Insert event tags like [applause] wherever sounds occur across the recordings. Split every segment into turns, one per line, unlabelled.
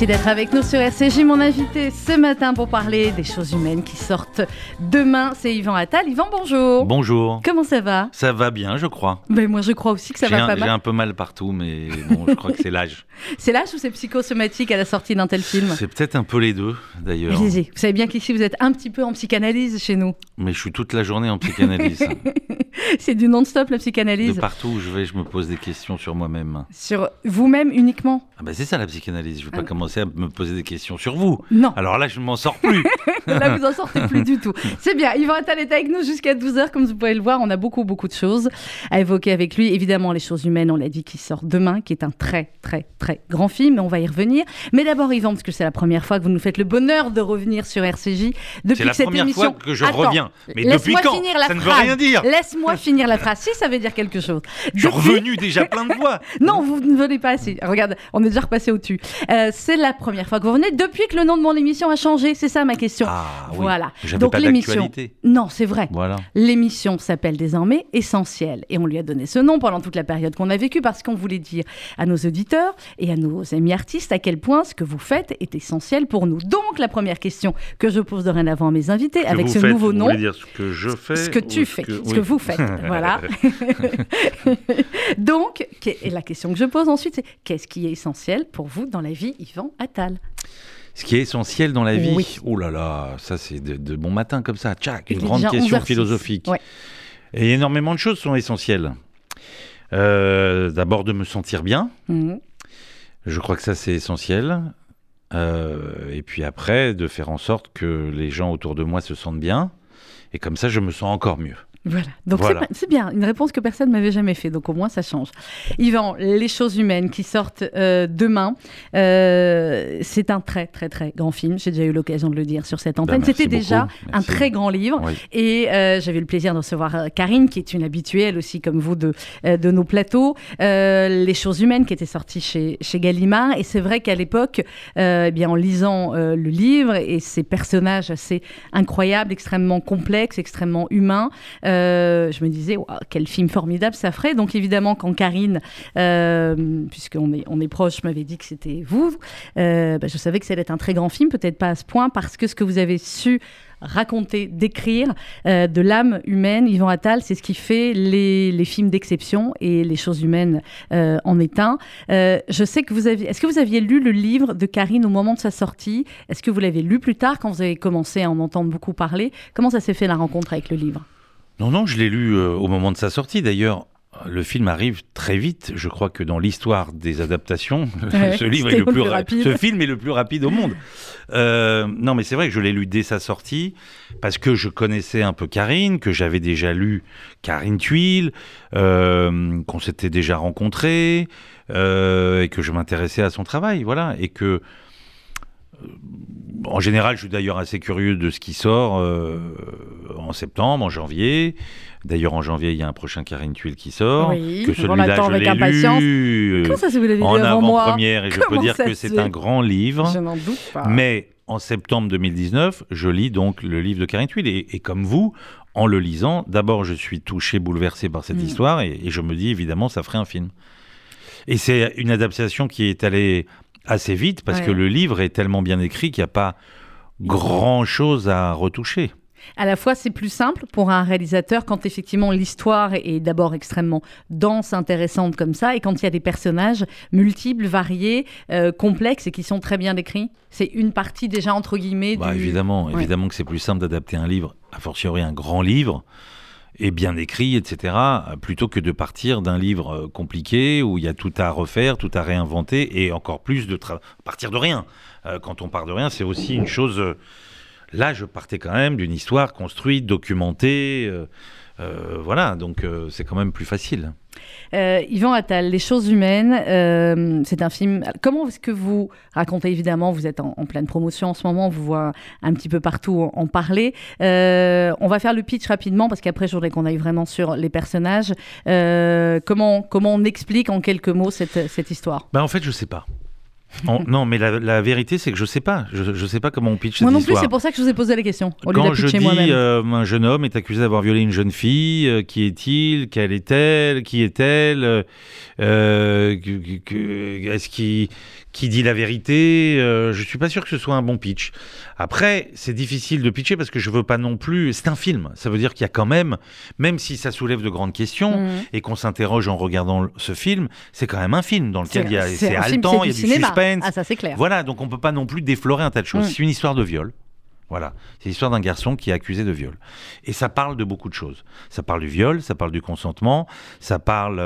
Merci d'être avec nous sur RCJ. Mon invité ce matin pour parler des choses humaines qui sortent demain, c'est Yvan Attal. Yvan, bonjour.
Bonjour.
Comment ça va?
Ça va bien, je crois.
ben, Moi, je crois aussi que ça
J'ai
va
un,
pas
j'ai
mal.
un peu mal partout, mais bon, je crois que c'est l'âge. [laughs]
C'est l'âge ou c'est psychosomatique à la sortie d'un tel film?
C'est peut-être un peu les deux, d'ailleurs.
Vous savez bien qu'ici, vous êtes un petit peu en psychanalyse chez nous.
Mais je suis toute la journée en psychanalyse. [laughs]
C'est du non-stop, la
De
psychanalyse.
partout où je vais, je me pose des questions sur moi-même.
Sur vous-même uniquement?
Ah bah c'est ça la psychanalyse. Je vais pas
Ah.
commencer à me poser des questions sur vous.
Non.
Alors là, je ne m'en sors plus. [laughs]
Là, vous en sortez plus du tout. [laughs] C'est bien. Yvan Attal est avec nous jusqu'à 12h. Comme vous pouvez le voir, on a beaucoup, beaucoup de choses à évoquer avec lui. Évidemment, Les choses humaines, on l'a dit, qui sort demain, qui est un très, très, très grand film. On va y revenir. Mais d'abord, Yvan, parce que c'est la première fois que vous nous faites le bonheur de revenir sur RCJ. Depuis
C'est la
que cette
première
émission...
fois que je
Attends,
reviens. Mais depuis
laisse-moi
quand
finir la
Ça ne veut rien dire.
Laisse-moi [laughs] finir la phrase. Si, ça veut dire quelque chose.
Je suis
Depuis-
revenu déjà plein de fois.
non, vous ne venez pas assez. Regarde, on est déjà repassé au-dessus. Euh, c'est la première fois que vous venez depuis que le nom de mon émission a changé. C'est ça ma question.
Ah oui.
Voilà. Donc l'émission. Non, c'est vrai.
Voilà.
L'émission s'appelle désormais Essentiel et on lui a donné ce nom pendant toute la période qu'on a vécue parce qu'on voulait dire à nos auditeurs et à nos amis artistes à quel point ce que vous faites est essentiel pour nous. Donc la première question que je pose dorénavant à mes invités
Que
avec ce
faites,
nouveau nom,
dire ce que je fais
ce que tu fais,
que-
ce
oui.
que vous faites, [laughs] voilà. [laughs] Donc, et la question que je pose ensuite, c'est qu'est-ce qui est essentiel pour vous dans la vie, Yvan? Attal
Ce qui est essentiel dans la vie,
Oui.
oh là là, ça c'est de, de bon matin comme ça, tchac, une grande question
11h06.
philosophique.
Ouais.
Et énormément de choses sont essentielles. Euh, D'abord de me sentir bien,
Mhm.
je crois que ça c'est essentiel. Euh, et puis après, de faire en sorte que les gens autour de moi se sentent bien. Et comme ça, je me sens encore mieux.
Voilà. Donc
Voilà.
c'est bien, une réponse que personne m'avait jamais fait. Donc au moins ça change. Yvan, les choses humaines qui sortent euh, demain, euh, c'est un très très très grand film. J'ai déjà eu l'occasion de le dire sur cette antenne.
Bah,
C'était déjà un très grand livre.
Oui.
Et euh, j'avais le plaisir de recevoir euh, Karine, qui est une habituée, elle aussi, comme vous, de, de nos plateaux. Les choses humaines, qui était sorti chez, chez Gallimard. Et c'est vrai qu'à l'époque, eh bien, en lisant le livre et ces personnages assez incroyables, extrêmement complexes, extrêmement humains, euh, je me disais, quel film formidable ça ferait. Donc évidemment, quand Karine, euh, puisqu'on est, on est proche, m'avait dit que c'était vous, euh, bah, je savais que ça allait être un très grand film, peut-être pas à ce point, parce que ce que vous avez su raconter, décrire euh, de l'âme humaine, Yvan Attal, c'est ce qui fait les, les films d'exception et les choses humaines en est un. Je sais que vous aviez... Est-ce que vous aviez lu le livre de Karine au moment de sa sortie? Est-ce que vous l'avez lu plus tard quand vous avez commencé à en entendre beaucoup parler? Comment ça s'est fait la rencontre avec le livre?
Non, non, je l'ai lu euh, au moment de sa sortie. D'ailleurs, le film arrive très vite. Je crois que dans l'histoire des adaptations, [laughs]
Ouais,
ce livre est le plus,
rapide.
ce film est le plus rapide au monde. Euh, non, mais c'est vrai que je l'ai lu dès sa sortie parce que je connaissais un peu Karine, que j'avais déjà lu Karine Tuile, euh, qu'on s'était déjà rencontrés euh, et que je m'intéressais à son travail, voilà, et que en général, je suis d'ailleurs assez curieux de ce qui sort euh, en septembre, en janvier. D'ailleurs, en janvier, il y a un prochain Karine Tuile qui sort.
Oui,
que
on
celui-là, je
avec impatience.
lu euh,
Comment ça, si vous l'avez lu
en
avant moi
avant-première, et je peux dire que c'est un grand livre.
Je n'en doute pas.
Mais en septembre 2019, je lis donc le livre de Karine Tuile. Et, et comme vous, en le lisant, d'abord, je suis touché, bouleversé par cette
Mm.
histoire. Et, et je me dis, évidemment, ça ferait un film. Et c'est une adaptation qui est allée assez vite parce
Ouais.
que le livre est tellement bien écrit qu'il n'y a pas grand-chose à retoucher.
À la fois, c'est plus simple pour un réalisateur quand effectivement l'histoire est d'abord extrêmement dense, intéressante comme ça, et quand il y a des personnages multiples, variés, euh, complexes et qui sont très bien décrits. C'est une partie déjà entre guillemets
Bah,
du.
évidemment,
Ouais.
évidemment que c'est plus simple d'adapter un livre, a fortiori un grand livre, et bien écrit, etc., plutôt que de partir d'un livre euh, compliqué où il y a tout à refaire, tout à réinventer, et encore plus de partir de rien. Euh, quand on part de rien, c'est aussi une chose. euh, là, je partais quand même d'une histoire construite, documentée. Voilà, donc euh, c'est quand même plus facile.
Euh, Yvan Attal, Les choses humaines, euh, c'est un film. Comment est-ce que vous racontez Évidemment, vous êtes en, en pleine promotion en ce moment, on vous voit un petit peu partout en, en parler. Euh, on va faire le pitch rapidement parce qu'après, je voudrais qu'on aille vraiment sur les personnages. Euh, comment, comment on explique en quelques mots cette, cette histoire?
Ben, en fait, je sais pas. On- non, mais la, la vérité, c'est que je sais pas. Je, je sais pas comment on pitch
Moi
cette
non plus, c'est pour ça que je vous ai posé la question. Au lieu
Quand
de la
je
pitcher
dis euh, un jeune homme est accusé d'avoir violé une jeune fille, euh, qui est-il Quelle est-elle Qui est-elle euh, Est-ce qu'il qui dit la vérité Euh, Je suis pas sûr que ce soit un bon pitch. Après, c'est difficile de pitcher parce que je veux pas non plus. C'est un film. Ça veut dire qu'il y a quand même, même si ça soulève de grandes questions
Mhm.
et qu'on s'interroge en regardant ce film, c'est quand même un film dans lequel il y a,
C'est
haletant, il y a du
cinéma.
suspense.
Ah, ça c'est clair.
Voilà, donc on peut pas non plus déflorer un tas de choses.
Mm.
C'est une histoire de viol. Voilà, c'est l'histoire d'un garçon qui est accusé de viol. Et ça parle de beaucoup de choses. Ça parle du viol, ça parle du consentement, ça parle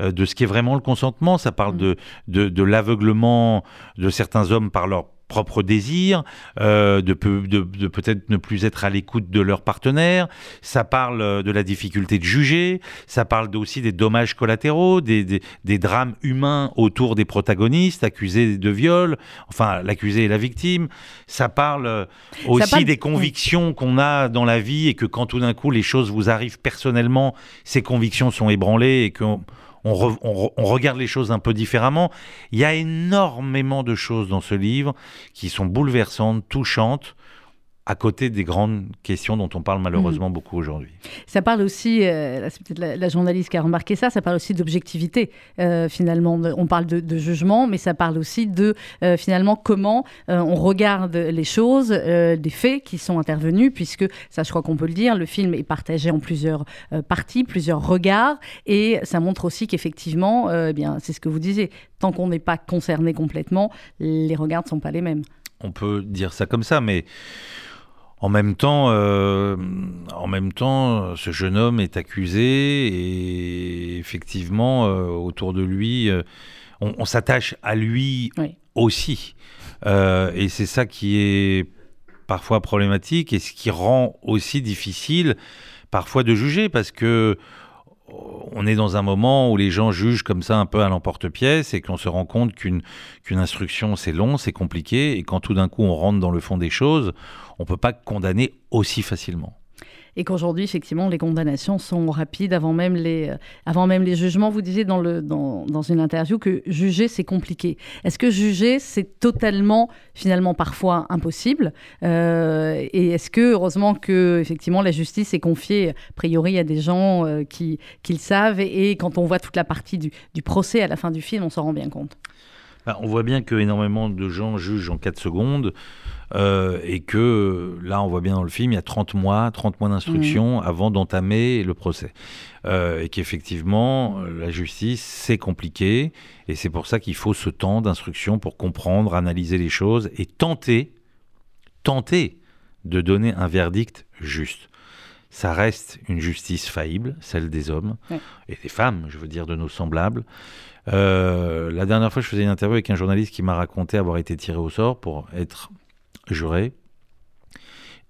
euh, de ce qui est vraiment le consentement, ça parle
Mm.
de, de, de l'aveuglement de certains hommes par leur propre désir, euh, de, de, de peut-être ne plus être à l'écoute de leur partenaire, ça parle euh, de la difficulté de juger, ça parle aussi des dommages collatéraux, des, des, des drames humains autour des protagonistes accusés de viol, enfin l'accusé et la victime, ça parle euh, aussi
parle-
des convictions qu'on a dans la vie et que quand tout d'un coup les choses vous arrivent personnellement, ces convictions sont ébranlées et qu'on on, re- on re- on regarde les choses un peu différemment. Il y a énormément de choses dans ce livre qui sont bouleversantes, touchantes, à côté des grandes questions dont on parle malheureusement beaucoup aujourd'hui.
Ça parle aussi, euh, c'est peut-être la, la journaliste qui a remarqué ça, ça parle aussi d'objectivité euh, finalement. On parle de, de jugement, mais ça parle aussi de euh, finalement comment on regarde les choses, des faits qui sont intervenus, puisque ça je crois qu'on peut le dire, le film est partagé en plusieurs parties, plusieurs regards, et ça montre aussi qu'effectivement, eh bien c'est ce que vous disiez, tant qu'on n'est pas concerné complètement, les regards ne sont pas les mêmes.
On peut dire ça comme ça, mais en même temps, euh, en même temps, ce jeune homme est accusé et effectivement, euh, autour de lui, euh, on, on s'attache à lui
Oui.
aussi. Et c'est ça qui est parfois problématique et ce qui rend aussi difficile parfois de juger parce que on est dans un moment où les gens jugent comme ça un peu à l'emporte-pièce et qu'on se rend compte qu'une instruction c'est long, c'est compliqué et quand tout d'un coup on rentre dans le fond des choses, on peut pas condamner aussi facilement.
Et qu'aujourd'hui, effectivement, les condamnations sont rapides avant même les, euh, avant même les jugements. Vous disiez dans, le, dans, dans une interview que juger, c'est compliqué. Est-ce que juger, c'est totalement, finalement, parfois impossible Euh, Et est-ce que, heureusement, que, effectivement, la justice est confiée, a priori, à des gens euh, qui, qui le savent et, quand on voit toute la partie du, du procès à la fin du film, on s'en rend bien compte?
Bah, on voit bien que énormément de gens jugent en 4 secondes euh, et que là, on voit bien dans le film, il y a 30 mois, 30 mois d'instruction avant d'entamer le procès. Euh, et qu'effectivement, la justice, c'est compliqué et c'est pour ça qu'il faut ce temps d'instruction pour comprendre, analyser les choses et tenter, tenter de donner un verdict juste. Ça reste une justice faillible, celle des hommes et des femmes, je veux dire, de nos semblables. Euh, la dernière fois, je faisais une interview avec un journaliste qui m'a raconté avoir été tiré au sort pour être juré.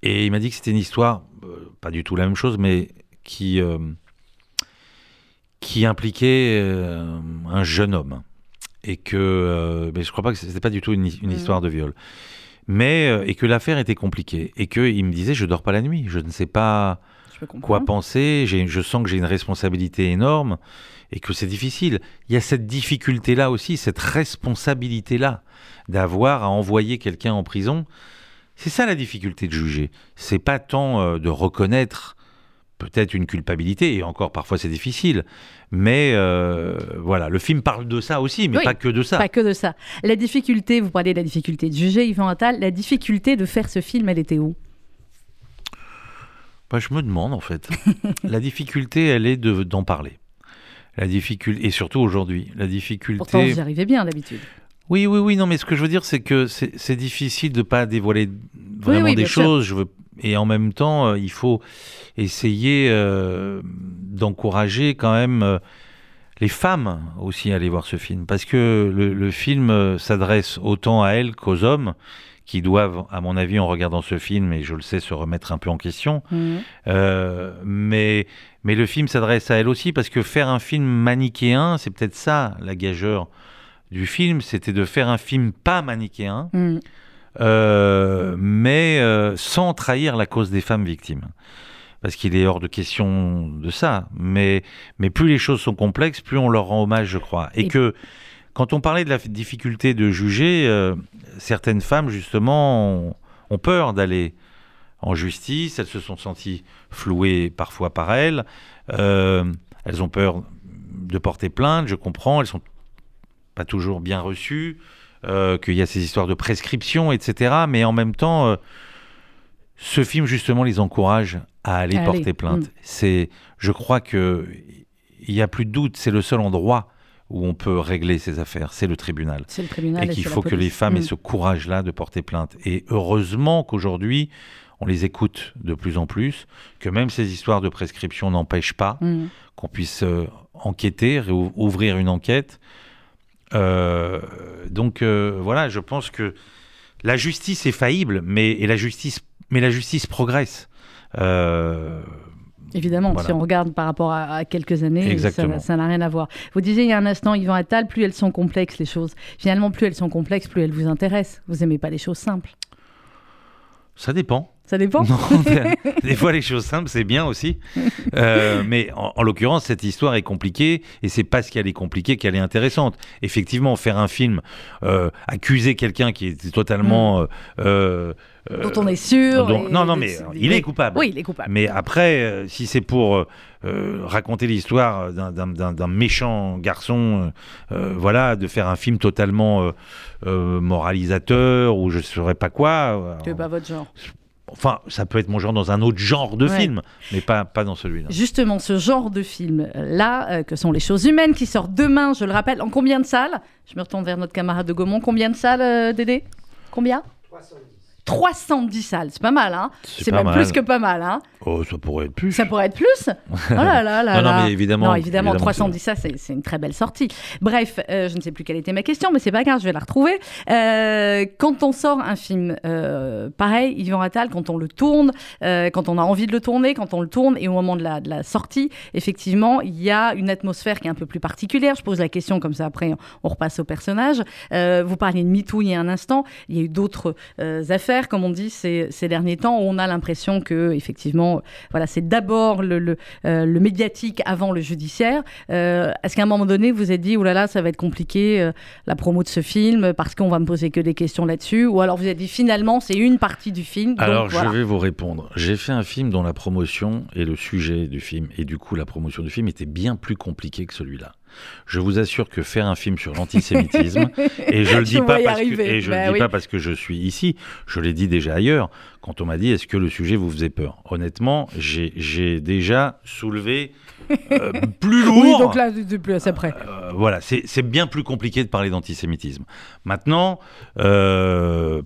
Et il m'a dit que c'était une histoire, euh, pas du tout la même chose, mais qui, euh, qui impliquait euh, un jeune homme. Et que, mais je crois pas que c'était pas du tout une, une
Mhm.
histoire de viol. Mais, et que l'affaire était compliquée. Et qu'il me disait, je dors pas la nuit, je ne sais pas. Quoi penser, je sens que j'ai une responsabilité énorme et que c'est difficile. Il y a cette difficulté-là aussi, cette responsabilité-là d'avoir à envoyer quelqu'un en prison. C'est ça la difficulté de juger. C'est pas tant euh, de reconnaître peut-être une culpabilité, et encore parfois c'est difficile, mais euh, voilà, le film parle de ça aussi, mais
Oui,
pas que de ça.
Pas que de ça. La difficulté, vous parlez de la difficulté de juger, Yvan Attal, la difficulté de faire ce film, elle était où?
Bah, je me demande en fait. [laughs] la difficulté, elle est de- d'en parler. La difficulté, et surtout aujourd'hui, la difficulté.
Pourtant, vous y arrivez bien d'habitude.
Oui, oui, oui, non, mais ce que je veux dire, c'est que c'est difficile de pas dévoiler vraiment
oui,
des
sûr.
choses. Je veux, et en même temps, euh, il faut essayer euh, d'encourager quand même euh, les femmes aussi à aller voir ce film, parce que le, le film euh, s'adresse autant à elles qu'aux hommes qui doivent, à mon avis, en regardant ce film, et je le sais, se remettre un peu en question.
Mhm.
Euh, mais, mais le film s'adresse à elle aussi parce que faire un film manichéen, c'est peut-être ça la gageure du film, c'était de faire un film pas manichéen,
Mhm.
euh, mais euh, sans trahir la cause des femmes victimes. Parce qu'il est hors de question de ça. Mais, mais plus les choses sont complexes, plus on leur rend hommage, je crois. Et,
Et-
que quand on parlait de la difficulté de juger, euh, certaines femmes, justement, ont, ont peur d'aller en justice. Elles se sont senties flouées parfois par elles. Euh, elles ont peur de porter plainte, je comprends. Elles sont pas toujours bien reçues. euh, qu'il y a ces histoires de prescription, etc. Mais en même temps, ce film justement les encourage à aller porter plainte.
mm.
C'est, je crois que il y a plus de doute. C'est le seul endroit où on peut régler ces affaires, c'est le tribunal.
C'est le tribunal.
Et qu'il faut que les femmes aient
Mm.
ce courage-là de porter plainte. Et heureusement qu'aujourd'hui, on les écoute de plus en plus, que même ces histoires de prescription n'empêchent pas
Mm.
qu'on puisse euh, enquêter, ouvrir une enquête. Euh, donc euh, voilà, je pense que la justice est faillible, mais, et la, justice, mais la justice progresse. Euh,
Évidemment,
Voilà.
si on regarde par rapport à, à quelques années, ça-
Exactement.
ça n'a rien à voir. Vous disiez il y a un instant, Yvan Attal, plus elles sont complexes, les choses. Finalement, plus elles sont complexes, plus elles vous intéressent. Vous aimez pas les choses simples.
ça dépend.
Ça dépend
Non, [laughs] des fois les choses simples c'est bien aussi, Euh, mais en, en l'occurrence cette histoire est compliquée et c'est parce qu'elle est compliquée qu'elle est intéressante. Effectivement, faire un film, euh, accuser quelqu'un qui est totalement, euh, euh,
Dont on est sûr.
dont- non, non, mais il est coupable.
Oui, il est coupable.
Mais après, si c'est pour raconter l'histoire d'un- méchant garçon, voilà, de faire un film totalement moralisateur ou je ne saurais pas quoi.
C'est pas votre genre.
Enfin, ça peut être mon genre dans un autre genre de
Ouais.
film, mais pas, pas dans celui-là.
Justement, ce genre de film-là, euh, que sont les choses humaines, qui sort demain, je le rappelle, en combien de salles? Je me retourne vers notre camarade de Gaumont. Combien de salles, euh, Dédé? Combien? 310 salles, c'est pas mal, hein
C'est
même
mal.
plus que pas mal, hein
Oh, ça pourrait être plus.
Ça pourrait être plus Oh là là là [laughs]
Non, non,
là.
mais évidemment,
Non, évidemment,
évidemment,
310, ça, c'est une très belle sortie. Bref, euh, je ne sais plus quelle était ma question, mais c'est pas grave, je vais la retrouver. Euh, quand on sort un film euh, pareil, Yvan Attal, quand on le tourne, euh, quand on a envie de le tourner, quand on le tourne, et au moment de la, de la sortie, effectivement, il y a une atmosphère qui est un peu plus particulière. Je pose la question comme ça, après, on repasse au personnage. Vous parliez de MeToo il y a un instant. Il y a eu d'autres euh, comme on dit, ces, ces derniers temps, où on a l'impression que, effectivement, voilà, c'est d'abord le, le, euh, le médiatique avant le judiciaire. Euh, Est-ce qu'à un moment donné, vous vous êtes dit, oulala, ça va être compliqué, euh, la promo de ce film, parce qu'on va me poser que des questions là-dessus? Ou alors vous vous êtes dit, finalement, c'est une partie du film. donc
Alors,
voilà.
je vais vous répondre. J'ai fait un film dont la promotion et le sujet du film, et du coup, la promotion du film était bien plus compliquée que celui-là. Je vous assure que faire un film sur l'antisémitisme, [laughs] et je le dis pas parce que, et je
Bah
le dis
oui.
pas parce que je suis ici, je l'ai dit déjà ailleurs, quand on m'a dit est-ce que le sujet vous faisait peur? Honnêtement, j'ai déjà soulevé euh, [laughs] plus lourd.
Oui, donc là, c'est plus près.
Euh, voilà, c'est bien plus compliqué de parler d'antisémitisme. Maintenant, euh,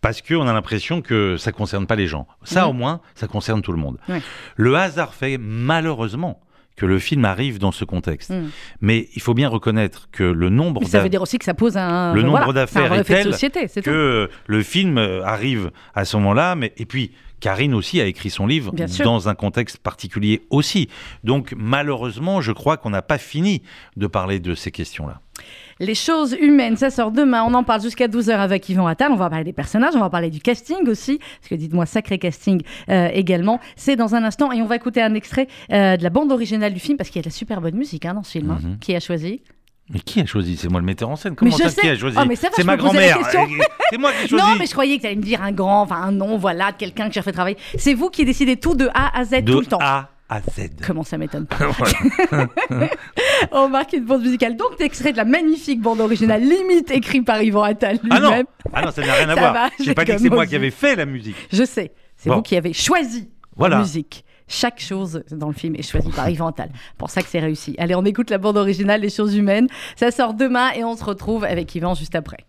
parce qu'on a l'impression que ça concerne pas les gens. Ça, au moins, ça concerne tout le monde.
Ouais.
Le hasard fait malheureusement que le film arrive dans ce contexte.
Mm.
Mais il faut bien reconnaître que le nombre
Mais ça veut dire aussi que ça pose un.
Le nombre
voilà,
d'affaires est tel
société, c'est tout.
que le film euh, arrive à ce moment-là, mais et puis Karine aussi a écrit son livre
Bien sûr.
dans un contexte particulier aussi. Donc malheureusement, je crois qu'on n'a pas fini de parler de ces questions-là.
Les choses humaines, ça sort demain. On en parle jusqu'à 12h avec Yvan Attal. On va parler des personnages, on va parler du casting aussi. Parce que dites-moi, sacré casting euh, également. C'est dans un instant. Et on va écouter un extrait euh, de la bande originale du film. Parce qu'il y a de la super bonne musique hein, dans ce film. hein.
Mhm.
Qui a choisi?
Mais qui a choisi? C'est moi le metteur en scène. Comment ça, qui a choisi?
Oh,
C'est ma grand-mère. [laughs] C'est moi qui ai choisi.
Non, mais je croyais que tu allais me dire un grand, enfin un nom, voilà, de quelqu'un que j'ai fait travailler. C'est vous qui décidez tout de A à Z
de
tout le temps.
A à Z.
Comment ça m'étonne [laughs] pas. [laughs] On marque une bande musicale. Donc, extrait de la magnifique bande originale, limite écrite par Yvan Attal
Ah non, ah non, ça n'a rien à
Ça
voir. J'ai pas dit que c'est moi qui avais fait la musique.
Je sais, c'est
Bon.
vous qui avez choisi
Voilà.
la musique. Chaque chose dans le film est choisie par Yvan Attal. Pour ça que c'est réussi. Allez, on écoute la bande originale Les choses humaines. Ça sort demain et on se retrouve avec Yvan juste après.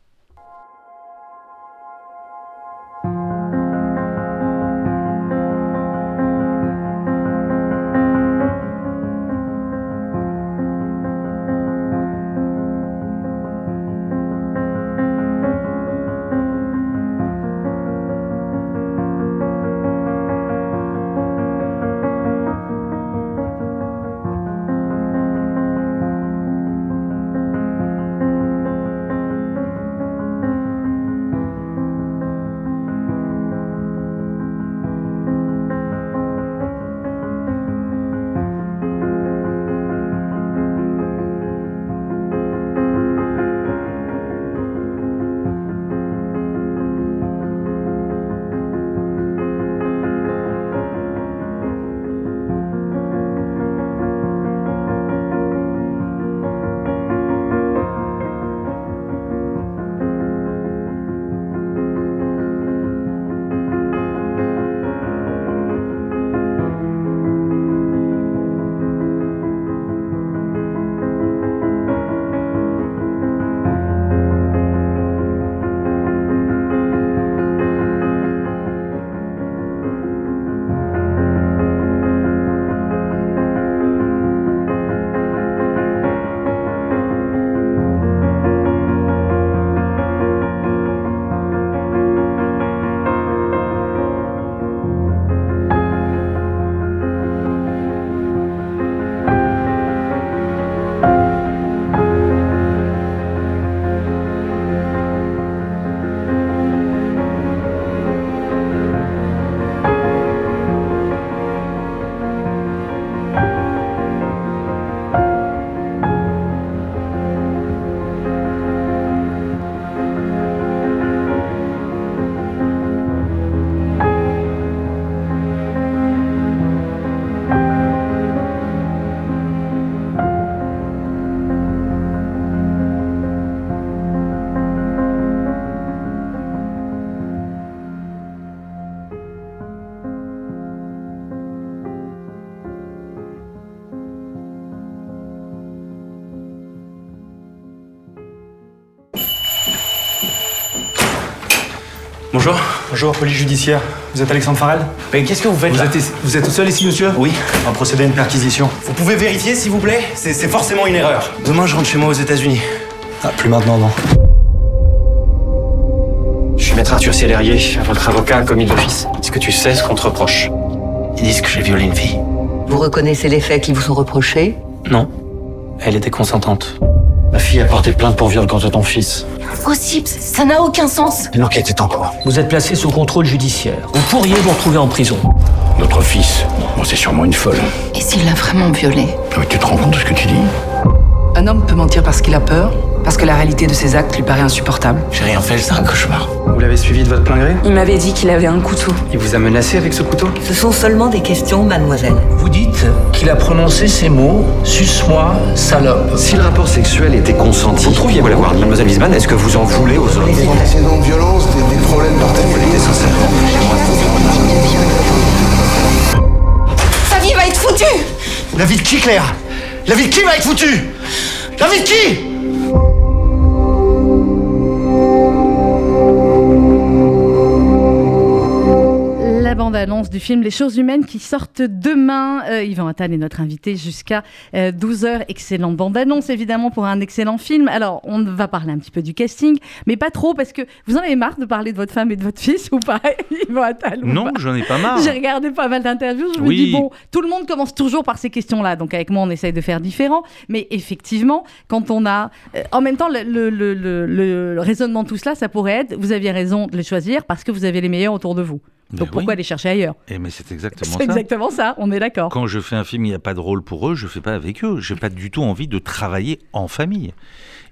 Bonjour. Police judiciaire. Vous êtes Alexandre Farrell
Mais qu'est-ce que vous faites
vous
là
êtes, vous êtes tout seul ici, monsieur
Oui.
On va procéder à une perquisition.
Vous pouvez vérifier, s'il vous plaît C'est c'est forcément une erreur. Demain, je rentre chez moi aux États-Unis.
Ah, plus maintenant, non.
Je suis maître Arthur Célérier, votre avocat, commis d'office. Est-ce que tu sais ce qu'on te reproche Ils disent que j'ai violé une fille.
Vous reconnaissez les faits qui vous sont reprochés
Non. Elle était consentante. Ma fille a porté plainte pour viol contre ton fils.
Impossible, ça n'a aucun sens.
L'enquête est en cours.
Vous êtes placé sous contrôle judiciaire. Vous pourriez vous retrouver en prison.
Notre fils, bon, c'est sûrement une folle.
Et s'il l'a vraiment violée
Mais tu te rends compte de ce que tu dis?
Un homme peut mentir parce qu'il a peur, parce que la réalité de ses actes lui paraît insupportable.
J'ai rien fait, c'est un cauchemar.
Vous l'avez suivi de votre plein gré?
Il m'avait dit qu'il avait un couteau.
Il vous a menacé avec ce couteau?
Ce sont seulement des questions, mademoiselle.
Vous dites qu'il a prononcé ces mots Suce-moi, salope.
Si le rapport sexuel était consenti, vous trouviez la voir, mademoiselle Wiesmann, est-ce que vous en voulez aux autres?
Antécédents de violence, des, des problèmes particuliers.
Sa vie va être foutue
La vie de qui, Claire? La vie de qui va être foutue? La vie de qui?
Bande-annonce du film Les choses humaines qui sortent demain. Euh, Yvan Attal est notre invité jusqu'à 12h. Excellente bande-annonce, évidemment, pour un excellent film. Alors, on va parler un petit peu du casting, mais pas trop, parce que vous en avez marre de parler de votre femme et de votre fils, ou pas, [laughs] Yvan Attal
Non, j'en ai pas marre.
J'ai regardé pas mal d'interviews, je me
Oui.
dis, bon, tout le monde commence toujours par ces questions-là, donc avec moi, on essaye de faire différent, mais effectivement, quand on a... euh, en même temps, le, le- le- le- le raisonnement de tout cela, ça pourrait être, vous aviez raison de les choisir parce que vous avez les meilleurs autour de vous.
Ben
Donc pourquoi
oui.
les chercher ailleurs?
Eh, mais c'est exactement
C'est
ça.
exactement ça, on est d'accord.
Quand je fais un film, il n'y a pas de rôle pour eux, je fais pas avec eux. J'ai pas du tout envie de travailler en famille.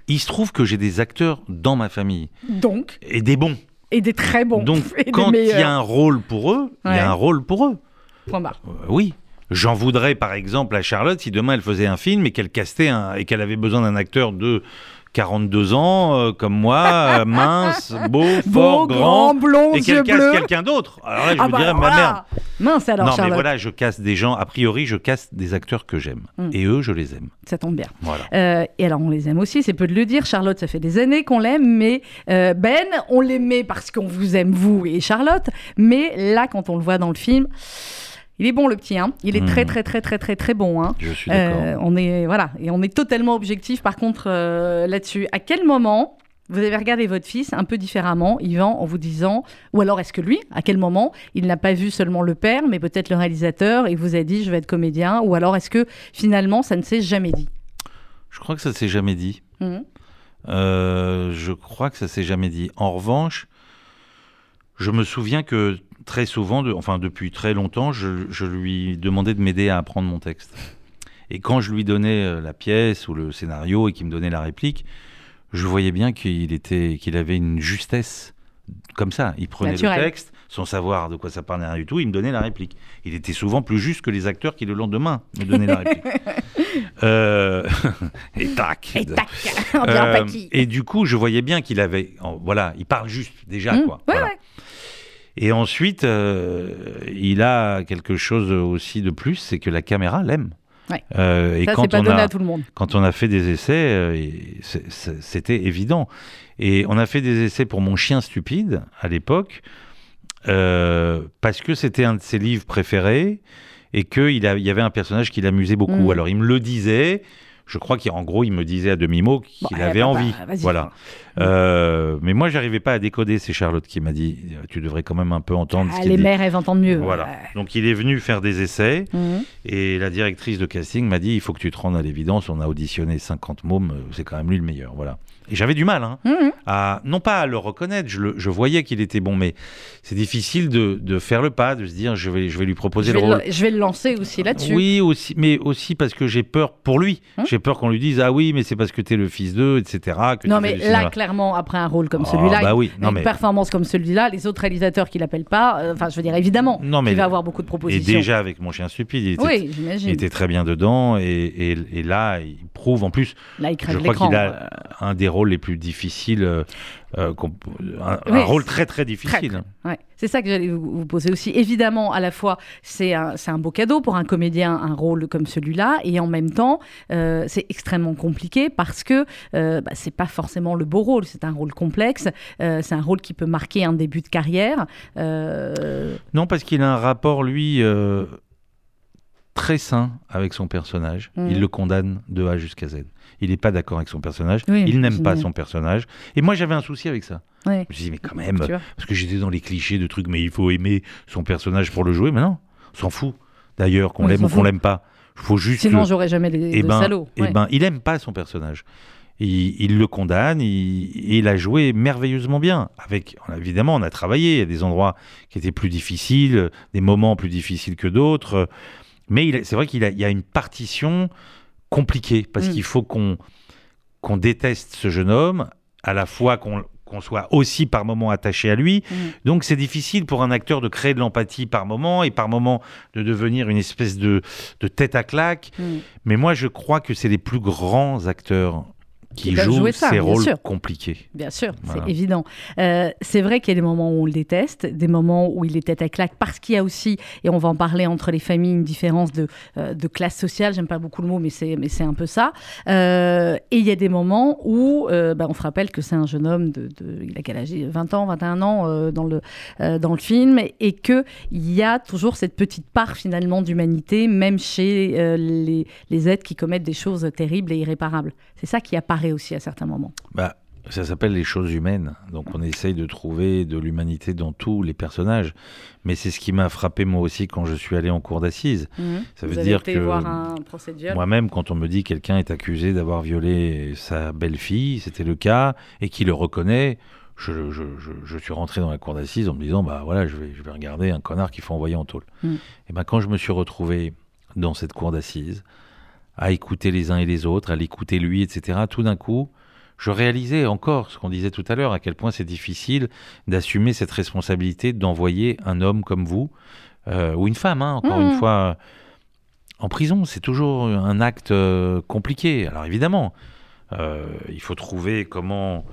Il se trouve que j'ai des acteurs dans ma famille
Donc,
et des bons.
et des très bons.
Donc [laughs]
et
quand il y a un rôle pour eux, il y a un rôle pour eux.
Point barre.
Euh, oui. J'en voudrais par exemple à Charlotte si demain elle faisait un film et qu'elle castait un, et qu'elle avait besoin d'un acteur de 42 ans euh, comme moi, euh, [laughs] mince, beau, fort,
Beau, grand, blond,
et qu'elle casse quelqu'un d'autre? Alors là je
Ah
me
bah
dirais
alors
ma merde.
Mince alors,
non mais voilà, je casse des gens. A priori, je casse des acteurs que j'aime
Mm.
et eux, je les aime.
Ça tombe bien.
Voilà.
Euh, et alors, on les aime aussi, c'est peu de le dire. Charlotte, ça fait des années qu'on l'aime, mais Ben, on l'aimait parce qu'on vous aime, vous et Charlotte. Mais là, quand on le voit dans le film, il est bon, le petit. Hein il est très, très, très, très, très, très bon. Hein
Je suis d'accord.
Euh, on est voilà, et on est totalement objectif. Par contre, euh, là-dessus, à quel moment vous avez regardé votre fils un peu différemment, Yvan, en vous disant, ou alors est-ce que lui, à quel moment, il n'a pas vu seulement le père, mais peut-être le réalisateur, et vous a dit, je vais être comédien, ou alors est-ce que finalement, ça ne s'est jamais dit?
Je crois que ça s'est jamais dit.
Mhm.
Euh, je crois que ça s'est jamais dit. En revanche, je me souviens que très souvent, de- enfin depuis très longtemps, je, je lui demandais de m'aider à apprendre mon texte. Et quand je lui donnais euh, la pièce ou le scénario et qu'il me donnait la réplique, je voyais bien qu'il était, qu'il avait une justesse comme ça. Il prenait
Naturel.
le texte sans savoir de quoi ça parlait rien du tout, il me donnait la réplique. Il était souvent plus juste que les acteurs qui le lendemain me donnaient la réplique. [laughs] Euh, [laughs] et tac.
Et [laughs]
Euh, et du coup, je voyais bien qu'il avait, voilà, il parle juste déjà
Mmh,
quoi.
ouais,
Voilà.
ouais.
Et ensuite, euh, il a quelque chose aussi de plus, c'est que la caméra l'aime.
Ouais.
Euh, et
Ça,
quand
pas
on
donné
a
à tout le monde.
quand on a fait des essais, euh, c'était évident. Et on a fait des essais pour mon chien stupide à l'époque, parce que c'était un de ses livres préférés et qu'il il y avait un personnage qui l'amusait beaucoup.
Mm.
Alors il me le disait. Je crois qu'en gros, il me disait à demi-mot qu'il
Bon,
avait envie. voilà. Euh, mais moi, j'arrivais pas à décoder. C'est Charlotte qui m'a dit euh, Tu devrais quand même un peu entendre
Ah, les
dit.
mères, elles entendent mieux.
Voilà. Donc il est venu faire des essais.
Mhm.
Et la directrice de casting m'a dit il faut que tu te rendes à l'évidence. On a auditionné 50 mômes, euh, c'est quand même lui le meilleur. Voilà. Et j'avais du mal, hein,
Mhm.
à, non pas à le reconnaître, je, le- je voyais qu'il était bon, mais c'est difficile de, de faire le pas, de se dire je vais, je vais lui proposer
Je vais,
le rôle.
le, je vais le lancer aussi là-dessus.
Oui, aussi, mais aussi parce que j'ai peur pour lui.
Hein
j'ai peur qu'on lui dise ah oui, mais c'est parce que t'es le fils d'eux, etc. que
Non,
tu
mais là,
cinéma.
Clairement, après un rôle comme
Ah,
celui-là,
bah oui.
une,
mais-
performance comme celui-là, les autres réalisateurs qui l'appellent pas, euh, enfin, je veux dire, évidemment,
Non, mais-
il va avoir beaucoup de
Et
propositions.
déjà avec mon chien stupide, il était,
oui,
il
j'imagine.
était très bien dedans. Et, et- et là, il prouve en plus.
Là, il crève
Je crois qu'il a un des rôles les plus difficiles, euh, un, un rôle très très difficile.
très, ouais. C'est ça que j'allais vous, poser aussi. Évidemment, à la fois, c'est un, un, beau cadeau pour un comédien, un rôle comme celui-là, et en même temps, euh, c'est extrêmement compliqué parce que euh, bah, c'est pas forcément le beau rôle. C'est un rôle complexe. Euh, c'est un rôle qui peut marquer un début de carrière. Euh,
non, parce qu'il a un rapport, lui, très sain avec son personnage.
Mm.
Il le condamne de A jusqu'à Z. Il n'est pas d'accord avec son personnage. il n'aime pas son personnage. Et moi, j'avais un souci avec ça. Je me suis dit, mais quand même, parce que j'étais dans les clichés de trucs, mais il faut aimer son personnage pour le jouer. Mais non, on s'en fout. D'ailleurs, qu'on l'aime ou qu'on l'aime pas. Faut juste
Sinon, j'aurais jamais les
eh ben,
salauds.
Eh ben, il aime pas son personnage. Il, il le condamne, il, il, a joué merveilleusement bien. Avec, évidemment, on a travaillé. Il y a des endroits qui étaient plus difficiles, des moments plus difficiles que d'autres. Mais c'est vrai qu'il y a une partition compliquée parce
Mm.
qu'il faut qu'on qu'on déteste ce jeune homme, à la fois qu'on qu'on soit aussi par moments attaché à lui.
Mm.
Donc c'est difficile pour un acteur de créer de l'empathie par moment et par moment de devenir une espèce de, de tête à claque.
Mm.
Mais moi je crois que c'est les plus grands acteurs qui,
Qui
jouent ces
bien
rôles
sûr.
compliqués.
Bien sûr,
Voilà.
c'est évident. Euh, c'est vrai qu'il y a des moments où on le déteste, des moments où il est tête à claque, parce qu'il y a aussi, et on va en parler entre les familles, une différence de, euh, de classe sociale. J'aime pas beaucoup le mot, mais c'est, mais c'est un peu ça. Euh, et il y a des moments où bah, on se rappelle que c'est un jeune homme de, de- il a quel âge? 20 ans, 21 ans dans, le, dans le film, et qu'il y a toujours cette petite part finalement d'humanité, même chez les, les êtres qui commettent des choses terribles et irréparables. C'est ça qui apparaît aussi à certains moments.
Bah, ça s'appelle les choses humaines. Donc on essaye de trouver de l'humanité dans tous les personnages. Mais c'est ce qui m'a frappé moi aussi quand je suis allé en cour d'assises.
Mhm.
Ça
Vous
veut
avez
dire
été
que moi-même, quand on me dit quelqu'un est accusé d'avoir violé sa belle-fille, c'était le cas, et qui le reconnaît, je, je- je- je suis rentré dans la cour d'assises en me disant, bah voilà, je vais, regarder un connard qu'il faut envoyer en tôle.
Mm.
Et ben quand je me suis retrouvé dans cette cour d'assises, à écouter les uns et les autres, à l'écouter lui, etc., tout d'un coup, je réalisais encore ce qu'on disait tout à l'heure, à quel point c'est difficile d'assumer cette responsabilité d'envoyer un homme comme vous, euh, ou une femme, hein, encore une fois, euh, en prison. C'est toujours un acte euh, compliqué. Alors évidemment, euh, il faut trouver comment...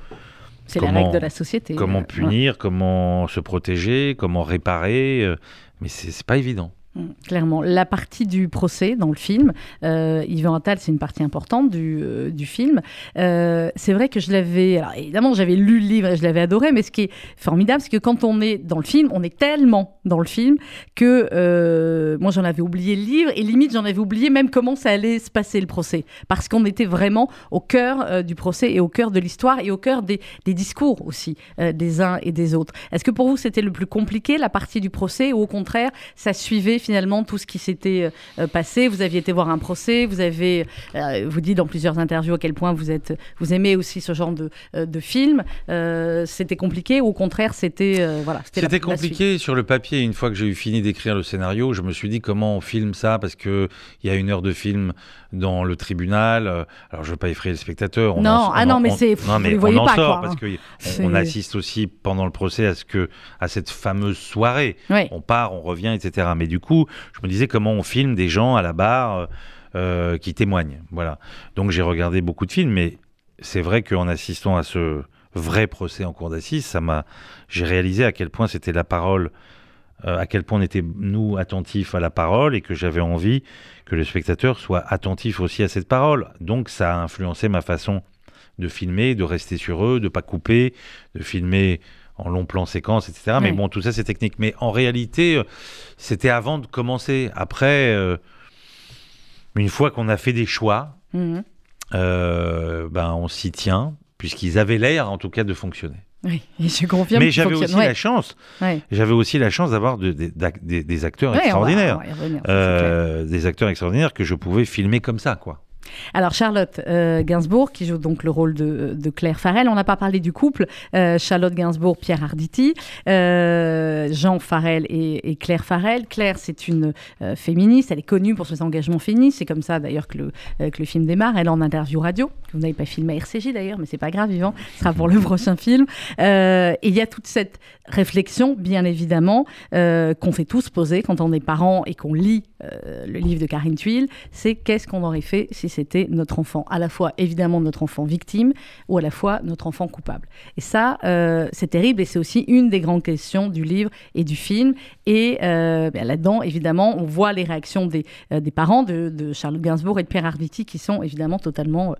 C'est
comment-
règles de la société.
Comment punir, comment se protéger, comment réparer, mais c'est pas évident.
Mm, Clairement. La partie du procès dans le film, euh, Yvan Attal, c'est une partie importante du, euh, du film. Euh, c'est vrai que je l'avais. Alors évidemment, j'avais lu le livre et je l'avais adoré, mais ce qui est formidable, c'est que quand on est dans le film, on est tellement dans le film que euh, moi j'en avais oublié le livre et limite j'en avais oublié même comment ça allait se passer le procès. Parce qu'on était vraiment au cœur du procès et au cœur de l'histoire et au cœur des, des discours aussi des uns et des autres. Est-ce que pour vous c'était le plus compliqué, la partie du procès, ou au contraire, ça suivait finalement tout ce qui s'était euh, passé Vous aviez été voir un procès, vous avez, euh, vous dit dans plusieurs interviews à quel point vous êtes, vous aimez aussi ce genre de, euh, de film. C'était compliqué, ou au contraire, c'était voilà, c'était
compliqué sur le papier. Une fois que j'ai eu fini d'écrire le scénario, je me suis dit comment on filme ça parce que il y a une heure de film dans le tribunal. Euh, Alors je veux pas effrayer le spectateur. On
Non,
en-
ah
on
non,
en-
mais c'est-
non, mais
les
on en
pas,
sort
quoi,
parce
hein.
que
C'est-
on, on assiste aussi pendant le procès à ce que à cette fameuse soirée. On part, on revient, etc. Mais du coup, je me disais comment on filme des gens à la barre euh, euh, qui témoignent. Voilà. Donc j'ai regardé beaucoup de films, mais c'est vrai qu'en assistant à ce vrai procès en cour d'assises, ça m'a, j'ai réalisé à quel point c'était la parole, euh, à quel point on était nous attentifs à la parole et que j'avais envie que le spectateur soit attentif aussi à cette parole. Donc ça a influencé ma façon de filmer, de rester sur eux, de pas couper, de filmer en long plan séquence, etc. Mais bon, tout ça c'est technique. Mais en réalité, euh, c'était avant de commencer. Après, euh, une fois qu'on a fait des choix,
Mhm.
euh, ben on s'y tient, puisqu'ils avaient l'air, en tout cas, de fonctionner.
Oui, et je confirme.
Mais j'avais aussi
Ouais.
la chance,
Ouais.
j'avais aussi la chance d'avoir de- de- d'ac- des, acteurs
Ouais, va-
extraordinaires,
va y revenir,
Euh, des acteurs extraordinaires que je pouvais filmer comme ça, quoi.
Alors Charlotte euh, Gainsbourg, qui joue donc le rôle de, Claire Farrell, on n'a pas parlé du couple, euh, Charlotte Gainsbourg, Pierre Arditi, euh, Jean Farrell et, Claire Farrell. Claire, c'est une féministe, elle est connue pour ses engagements féministes, c'est comme ça d'ailleurs que le, que le film démarre, elle en interview radio, vous n'avez pas filmé à RCJ d'ailleurs, mais c'est pas grave, Yvan, ce sera pour le [laughs] prochain film. Et il y a toute cette réflexion, bien évidemment, qu'on fait tous poser quand on est parent et qu'on lit le livre de Karine Tuile, c'est qu'est-ce qu'on aurait fait si c'était notre enfant, à la fois évidemment notre enfant victime ou à la fois notre enfant coupable. Et ça, euh, c'est terrible et c'est aussi une des grandes questions du livre et du film. Et euh, ben, là-dedans, évidemment, on voit les réactions des, euh, des parents de, de, Charlotte Gainsbourg et de Pierre Arditi qui sont évidemment totalement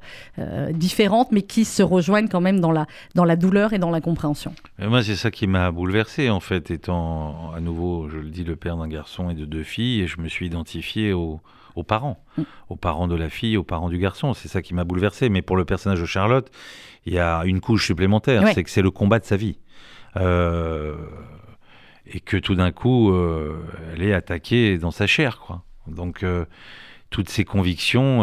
différentes, mais qui se rejoignent quand même dans la, dans la douleur et dans la compréhension.
Et moi, c'est ça qui m'a bouleversé, en fait, étant à nouveau, je le dis, le père d'un garçon et de deux filles, et je me suis identifié au aux parents. Aux parents de la fille, aux parents du garçon. C'est ça qui m'a bouleversé. Mais pour le personnage de Charlotte, il y a une couche supplémentaire, ouais. c'est que c'est le combat de sa vie. Euh, et que tout d'un coup, euh, elle est attaquée dans sa chair. Quoi. Donc, euh, toutes ses convictions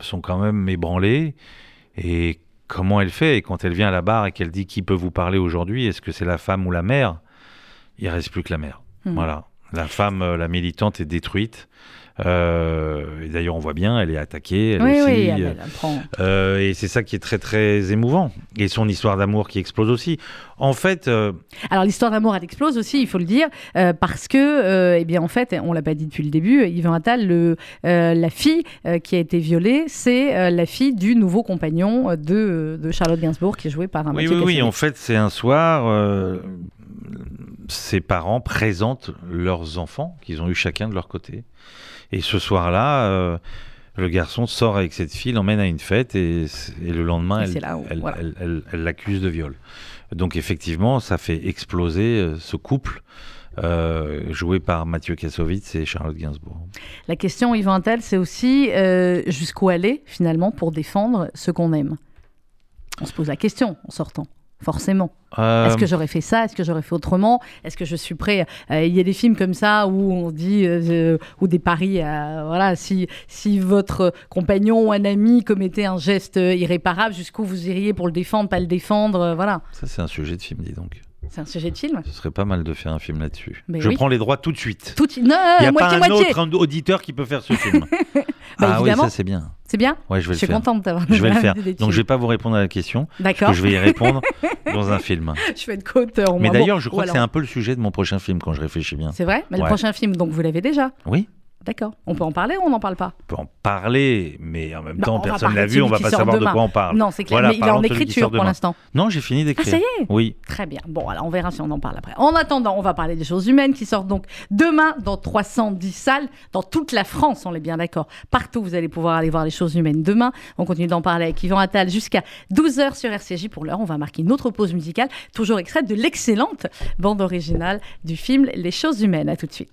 sont quand même ébranlées. Et comment elle fait? Et quand elle vient à la barre et qu'elle dit qui peut vous parler aujourd'hui, est-ce que c'est la femme ou la mère? Il reste plus que la mère. Mmh. Voilà. La femme, la militante, est détruite. Euh, et d'ailleurs, on voit bien, elle est attaquée, elle
oui,
aussi.
Oui, elle, elle prend...
euh, et c'est ça qui est très très émouvant. Et son histoire d'amour qui explose aussi. En fait. Euh...
Alors l'histoire d'amour, elle explose aussi, il faut le dire, parce que, eh bien, en fait, on l'a pas dit depuis le début, Yvan Attal, le, la fille qui a été violée, c'est la fille du nouveau compagnon de, de, Charlotte Gainsbourg, qui est joué par un
Oui, oui, oui. En fait, c'est un soir ses parents présentent leurs enfants qu'ils ont eu chacun de leur côté. Et ce soir-là, euh, le garçon sort avec cette fille, l'emmène à une fête et, et le lendemain,
Et
elle
voilà.
l'accuse de viol. Donc effectivement, ça fait exploser euh, ce couple euh, joué par Mathieu Kassovitz et Charlotte Gainsbourg.
La question, Yvan c'est aussi euh, jusqu'où aller, finalement, pour défendre ce qu'on aime? On se pose la question en sortant. Forcément.
Euh,
Est-ce que j'aurais fait ça? Est-ce que j'aurais fait autrement? Est-ce que je suis prêt? Euh, Il y a des films comme ça où on dit, euh, euh, ou des paris, euh, voilà, si, si votre compagnon ou un ami commettait un geste euh, irréparable, jusqu'où vous iriez pour le défendre, pas le défendre, euh, voilà.
Ça, c'est un sujet de film, dis donc.
C'est un sujet de film.
Ce serait pas mal de faire un film là-dessus. Je
oui.
prends les droits tout de suite.
Tout, non,
Il n'y a pas un autre auditeur qui peut faire ce film. [laughs]
Bah,
ah oui, ça c'est bien.
C'est bien
Ouais, je vais
Je suis contente d'avoir
Je vais le [laughs] faire. Donc je vais pas vous répondre à la question.
D'accord.
je vais y répondre [laughs] dans un film.
Je vais être co-auteur. au
Mais d'ailleurs, je crois que c'est un peu le sujet de mon prochain film quand je réfléchis bien.
C'est vrai? Mais le prochain film, donc vous l'avez déjà
Oui,
D'accord. On peut en parler ou on n'en parle pas?
On peut en parler, mais en même
Non,
temps, personne
parler
l'a vu, on
celui
va pas savoir de quoi on parle.
Non, c'est clair.
Voilà,
mais il est en écriture pour l'instant.
Non, j'ai fini
Ah,
d'écrire.
ça y est?
Oui.
Très bien. Bon, alors on verra si on en parle après. En attendant, on va parler des choses humaines qui sortent donc demain dans 310 salles dans toute la France, on est bien d'accord. Partout, vous allez pouvoir aller voir les choses humaines demain. On continue d'en parler avec Yvan Attal jusqu'à 12h sur RCJ. Pour l'heure, on va marquer une autre pause musicale, toujours extraite de l'excellente bande originale du film Les choses humaines. À tout de suite.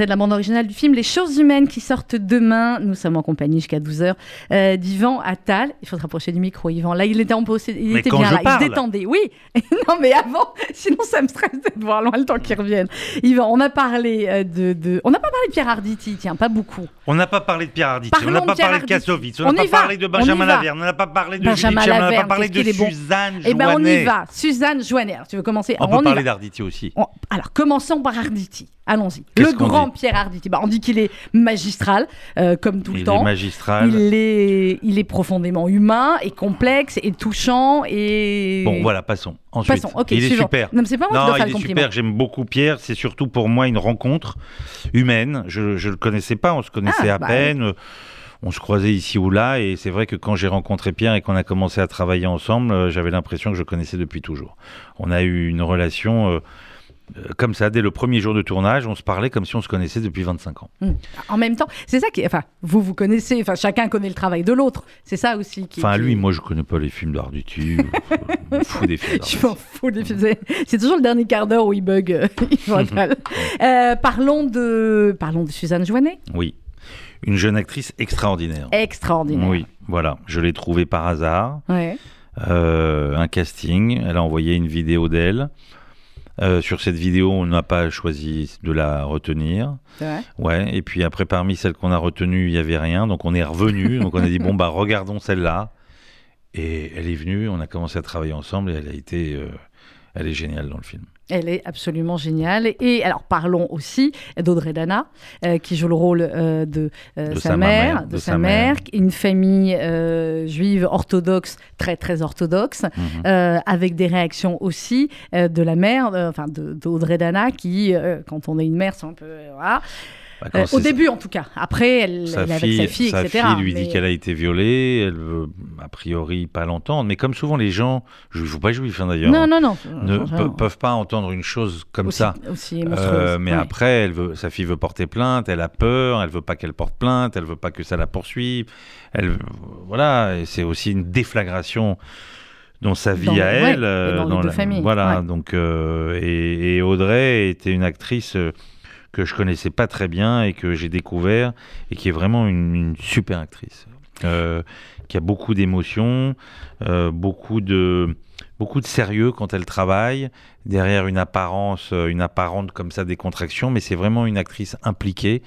Extrait de la bande originale du film Les choses humaines qui sortent demain. Nous sommes en compagnie jusqu'à 12h euh, d'Yvan Attal. Il faut se rapprocher du micro, Yvan. Là, il était en pause, il
Mais
était bien là, il se détendait. Oui, [laughs] non, mais avant, [laughs] sinon ça me stresse de voir loin le temps qu'il revienne. Yvan, on a parlé euh, de, de- On n'a pas parlé de Pierre Arditi, tiens, pas beaucoup.
On n'a pas parlé de Pierre Arditi, on n'a pas parlé de. Kassovitz, on n'a pas
va,
parlé de Benjamin. Laverne, on n'a pas parlé de
Benjamin
Julie on n'a pas parlé de. Suzanne
Eh ben, on y va. Suzanne Joannet. Alors, tu veux commencer?
On peut parler d'Arditi aussi.
On- Alors, commençons par Arditi. Allons-y. Le grand Pierre Arditi. Bah, on dit qu'il est magistral, euh, comme tout
Il
le
est
temps.
magistral.
Il est, il est profondément humain et complexe et touchant et.
Bon, voilà, passons. Ensuite,
Passons, ok,
il est super.
Non, c'est pas moi qui
Non,
dois faire
il
le
est super. J'aime beaucoup Pierre. C'est surtout pour moi une rencontre humaine. Je ne le connaissais pas. On se connaissait
Ah,
à
bah
peine. On se croisait ici ou là. Et c'est vrai que quand j'ai rencontré Pierre et qu'on a commencé à travailler ensemble, euh, j'avais l'impression que je le connaissais depuis toujours. On a eu une relation euh, comme ça. Dès le premier jour de tournage, on se parlait comme si on se connaissait depuis 25 ans.
Hum. En même temps, c'est ça qui. Enfin, vous vous connaissez. Enfin, chacun connaît le travail de l'autre. C'est ça aussi qui.
Enfin,
qui-
lui, moi, je connais pas les films d'Arditi. je m'en [laughs] fous des films.
Je m'en fous des films. C'est- C'est toujours le dernier quart d'heure où il bug. euh. [laughs] [laughs] Euh, parlons de, parlons de Suzanne Joannet.
Oui. Une jeune actrice extraordinaire.
Extraordinaire.
Oui, voilà. Je l'ai trouvée par hasard.
Ouais.
Euh, un casting. Elle a envoyé une vidéo d'elle. Euh, sur cette vidéo, on n'a pas choisi de la retenir.
Vrai.
Ouais. Et puis après, parmi celles qu'on a retenues, il y avait rien. Donc on est revenu. donc on a dit bon bah regardons celle-là. Et elle est venue. On a commencé à travailler ensemble et elle a été. euh, elle est géniale dans le film.
Elle est absolument géniale. Et alors, parlons aussi d'Audrey Dana, euh, qui joue le rôle euh, de, euh,
De
sa,
sa
mère,
mère,
de, sa mère, une famille juive orthodoxe, très très orthodoxe,
Mhm.
avec des réactions aussi de la mère, enfin d'Audrey Dana, qui, quand on est une mère, c'est un peu voilà.
Bah,
Euh, au début, en tout cas. Après, elle,
sa
elle
fille,
avec sa fille,
sa
etc.
fille lui
mais-
dit qu'elle a été violée, elle veut a priori pas l'entendre, mais comme souvent les gens, je ne suis pas juif hein, d'ailleurs,
Non, non, non.
ne
Non,
pe-
non.
peuvent pas entendre une chose comme
Aussi-
ça.
aussi
Euh, mais
ouais.
après, elle veut, sa fille veut porter plainte, elle a peur, elle veut pas qu'elle porte plainte, elle veut pas que ça la poursuive. Elle, voilà, c'est aussi une déflagration dans sa vie
Dans-
à elle. euh,
dans deux
la-
familles,
Voilà,
ouais.
donc euh, et, et Audrey était une actrice. Que je connaissais pas très bien et que j'ai découvert et qui est vraiment une, super actrice euh, qui a beaucoup d'émotions euh, beaucoup de beaucoup de sérieux quand elle travaille derrière une apparence euh, une apparente comme ça décontraction mais c'est vraiment une actrice impliquée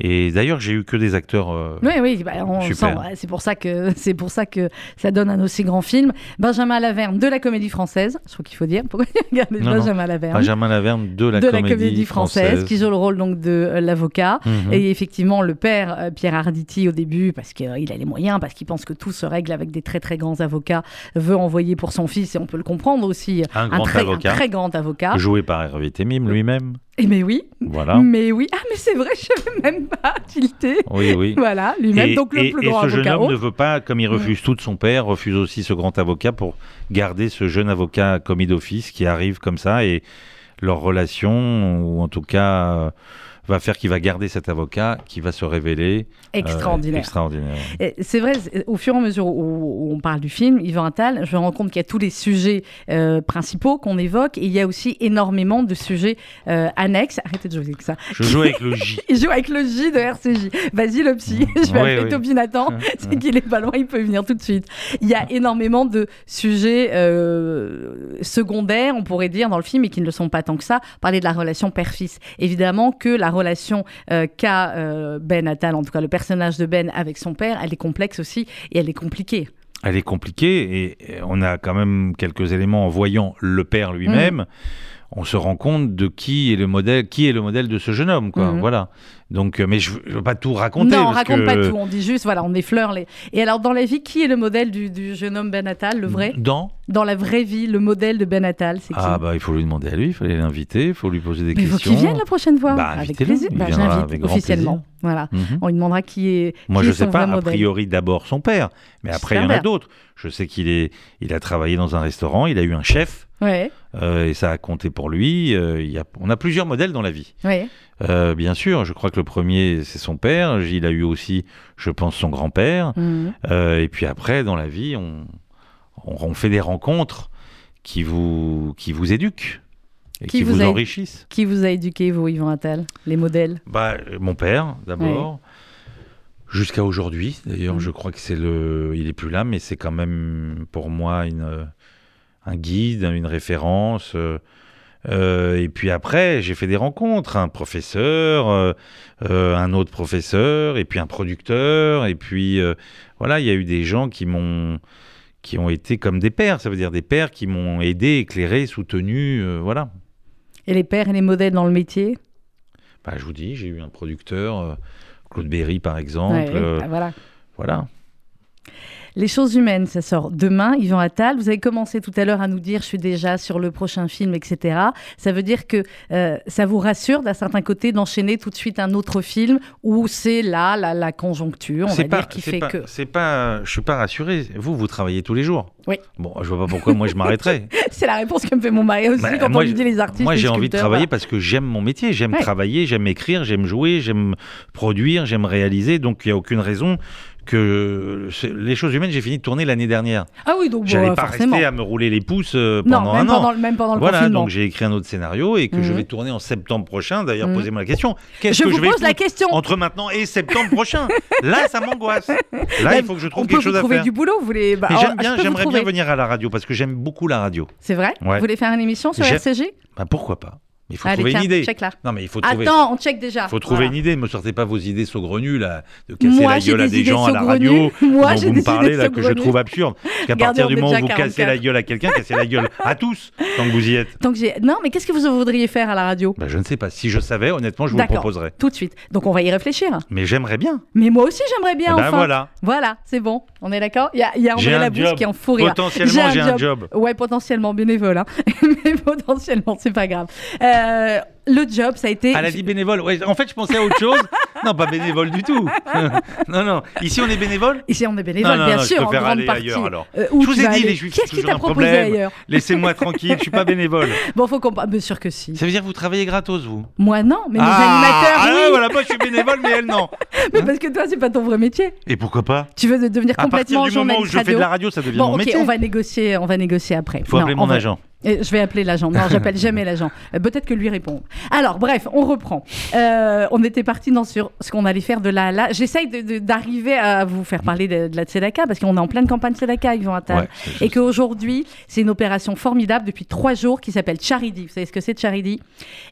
et d'ailleurs j'ai eu que des acteurs euh,
Oui, oui, bah, c'est pour ça que [laughs] c'est pour ça que ça donne un aussi grand film. Benjamin Laverne de la Comédie Française, je crois qu'il faut dire. [laughs] Pourquoi regardez
non, non,
Benjamin Laverne
Benjamin Laverne de la,
de
comédie,
la comédie française, qui joue le rôle donc de euh, l'avocat.
Mhm.
et effectivement le père euh, Pierre Arditi au début parce qu'il a les moyens parce qu'il pense que tout se règle avec des très très grands avocats veut envoyer pour son fils et on peut le comprendre aussi
Un grand
très,
avocat.
très grand avocat.
Joué par Hervé Temim lui-même.
Et mais oui.
Voilà.
Mais oui. Ah mais c'est vrai [laughs] je n'avais même [laughs] pas tilté.
Oui oui.
Voilà lui-même. Donc le
et-
plus
et
grand
ce jeune homme ne veut pas, comme il refuse tout de son père, refuse aussi ce grand avocat pour garder ce jeune avocat commis d'office qui arrive comme ça et leur relation, ou en tout cas, euh, va faire qu'il va garder cet avocat qui va se révéler euh,
Extraordinaire.
extraordinaire.
C'est vrai, au fur et à mesure où, on parle du film, Yvan Attal, je me rends compte qu'il y a tous les sujets euh, principaux qu'on évoque et il y a aussi énormément de sujets euh, annexes. Arrêtez de jouer avec ça.
Je joue avec le [laughs] J.
Il joue avec le J de RCJ. Vas-y, le psy. [laughs] Je vais
Oui,
appeler
oui.
Toby Nathan. [laughs] C'est qu'il est pas loin, il peut venir tout de suite. Il y a énormément de sujets secondaires, on pourrait dire, dans le film, et qui ne le sont pas tant que ça. Parler de la relation père-fils. Évidemment que la relation euh, qu'a euh, Ben Attal, en tout cas le personnage de Ben avec son père, elle est complexe aussi et elle est compliquée.
Elle est compliquée et on a quand même quelques éléments en voyant le père lui-même.
Mm.
On se rend compte de qui est le modèle, qui est le modèle de ce jeune homme, quoi.
Mhm.
Voilà. Donc, euh, mais je, ne veux pas tout raconter.
non, on raconte
que-
pas tout, on dit juste, voilà, on effleure les. Et alors, dans la vie, qui est le modèle du, du jeune homme Ben Attal, le vrai?
Dans?
Dans la vraie vie, le modèle de Ben Attal, c'est qui?
Ah bah il faut lui demander à lui, il fallait l'inviter, il faut lui poser des
Mais il faut
questions.
qu'il vienne la prochaine fois.
Bah,
avec plaisir. Bah, J'invite officiellement.
plaisir.
Voilà.
Mhm.
On lui demandera qui est.
Moi
qui
je
est
sais pas, a priori d'abord son père, mais après il y en a d'autres. Je sais qu'il est, il a travaillé dans un restaurant, il a eu un chef,
Ouais,
euh, et ça a compté pour lui. euh, il y a, on a plusieurs modèles dans la vie.
ouais.
Euh, bien sûr, je crois que le premier c'est son père, il a eu aussi, je pense, son grand-père.
Mhm.
Et puis après, dans la vie, on, on, on fait des rencontres qui vous, qui vous éduquent. Et
Qui
qui,
vous
vous,
a-
enrichissent.
Qui vous a éduqué, vous, Yvan Attal Les modèles?
Bah, mon père, d'abord. Jusqu'à aujourd'hui, d'ailleurs, je crois que c'est le. Il est plus là, mais c'est quand même pour moi une, un guide, une référence. euh, euh, et puis après, j'ai fait des rencontres, un professeur, euh, euh, un autre professeur, et puis un producteur, et puis voilà, il y a eu des gens qui m'ont qui ont été comme des pères, ça veut dire des pères qui m'ont aidé, éclairé, soutenu, voilà.
Et les pères et les modèles dans le métier?
Bah, je vous dis, j'ai eu un producteur, euh, Claude Berry par exemple.
Ouais,
euh,
bah voilà.
voilà.
Les choses humaines, ça sort demain. Yvan Attal, vous avez commencé tout à l'heure à nous dire je suis déjà sur le prochain film, etc. Ça veut dire que euh, ça vous rassure d'un certain côté d'enchaîner tout de suite un autre film où c'est là la, la conjoncture, on va
pas,
dire, qui fait
pas-
que.
c'est pas, je suis pas rassuré. Vous, vous travaillez tous les jours.
Oui.
Bon, je vois pas pourquoi moi je m'arrêterais. [laughs]
c'est la réponse que me fait mon mari aussi
Bah,
quand
moi,
on lui dit les artistes.
Moi, j'ai envie de travailler
voilà.
parce que j'aime mon métier. J'aime
Ouais.
travailler, j'aime écrire, j'aime jouer, j'aime produire, j'aime réaliser. Donc, il n'y a aucune raison que les choses humaines, j'ai fini de tourner l'année dernière.
Ah oui, donc
J'allais
bon,
pas
forcément.
rester à me rouler les pouces euh,
Non,
pendant
même
un an.
pendant le- même pendant le
voilà,
confinement.
donc j'ai écrit un autre scénario et que je
Mhm.
vais tourner en septembre prochain. D'ailleurs,
Mhm.
posez-moi la question. Qu'est-ce
Je
que
vous
je vais
pose la question.
entre maintenant et septembre prochain? Là, ça m'angoisse. Là,
Bah,
il faut que je trouve quelque chose
vous
à
trouver
faire.
du boulot, vous voulez. bah, alors,
j'aime bien,
vous
j'aimerais bien venir à la radio parce que j'aime beaucoup la radio.
C'est vrai?
Ouais.
Vous voulez faire une émission sur RCG
Bah, pourquoi pas il faut
Allez,
trouver
tiens,
une idée.
check là.
Non, mais il faut trouver.
Attends, on check déjà.
Il faut trouver
Voilà.
une idée. Ne me sortez pas vos idées saugrenues là, de casser
Moi,
la gueule à
des
gens à la radio [laughs]
Moi,
dont
j'ai
vous
des
me parlez là que je trouve absurde. Parce qu'à partir du moment où vous cassez la
44.
gueule à quelqu'un, cassez la gueule à tous tant que vous y êtes.
Non, mais qu'est-ce que vous voudriez faire à la radio?
Bah, je ne sais pas. Si je savais, honnêtement, je vous le proposerais.
Tout de suite. Donc on va y réfléchir.
Mais j'aimerais bien.
Mais moi aussi j'aimerais bien
Eh ben
enfin.
voilà.
Voilà, c'est bon. On est d'accord? Il y a, il y a André Labouche qui est en fou rire.
Potentiellement, j'ai un job.
Ouais, potentiellement bénévole, hein. [laughs] mais potentiellement, c'est pas grave. Euh, le job, ça a été.
Elle a dit bénévole. Ouais, en fait, je pensais à autre chose. [laughs] non, pas bénévole du tout. [laughs] non, non. Ici, on est bénévole?
Ici, on est bénévole,
Non,
bien
non,
sûr,
je
en
préfère
grande
aller
partie.
ailleurs alors.
Euh, où
je vous ai dit,
aller
les juifs,
Qu'est-ce
c'est
qui
toujours
t'a
un
proposé
problème.
ailleurs?
Laissez-moi [laughs] tranquille, je suis pas bénévole.
Bon, faut qu'on. Bien sûr que si.
Ça veut dire que vous travaillez gratos, vous?
Moi, non, mais mes
ah,
animateurs,
ah,
oui.
voilà, moi je suis bénévole, mais elle non.
Mais parce que toi, c'est pas ton vrai métier.
Et pourquoi pas?
Tu veux de- devenir
À partir
complètement
du moment où je fais de la radio, ça devient mon métier.
on va négocier, on va négocier après.
Faut appeler
on
mon agent.
Je vais appeler l'agent. Non, j'appelle [laughs] jamais l'agent. Euh, Peut-être que lui répond. Alors, bref, on reprend. Euh, on était parti dans sur ce qu'on allait faire de là à là. J'essaye d'arriver à vous faire parler de, de la Tzedaka parce qu'on est en pleine campagne Tzedaka, Yvan Attal.
Ouais,
et qu'aujourd'hui, c'est une opération formidable depuis trois jours qui s'appelle Charity. Vous savez ce que c'est Charity?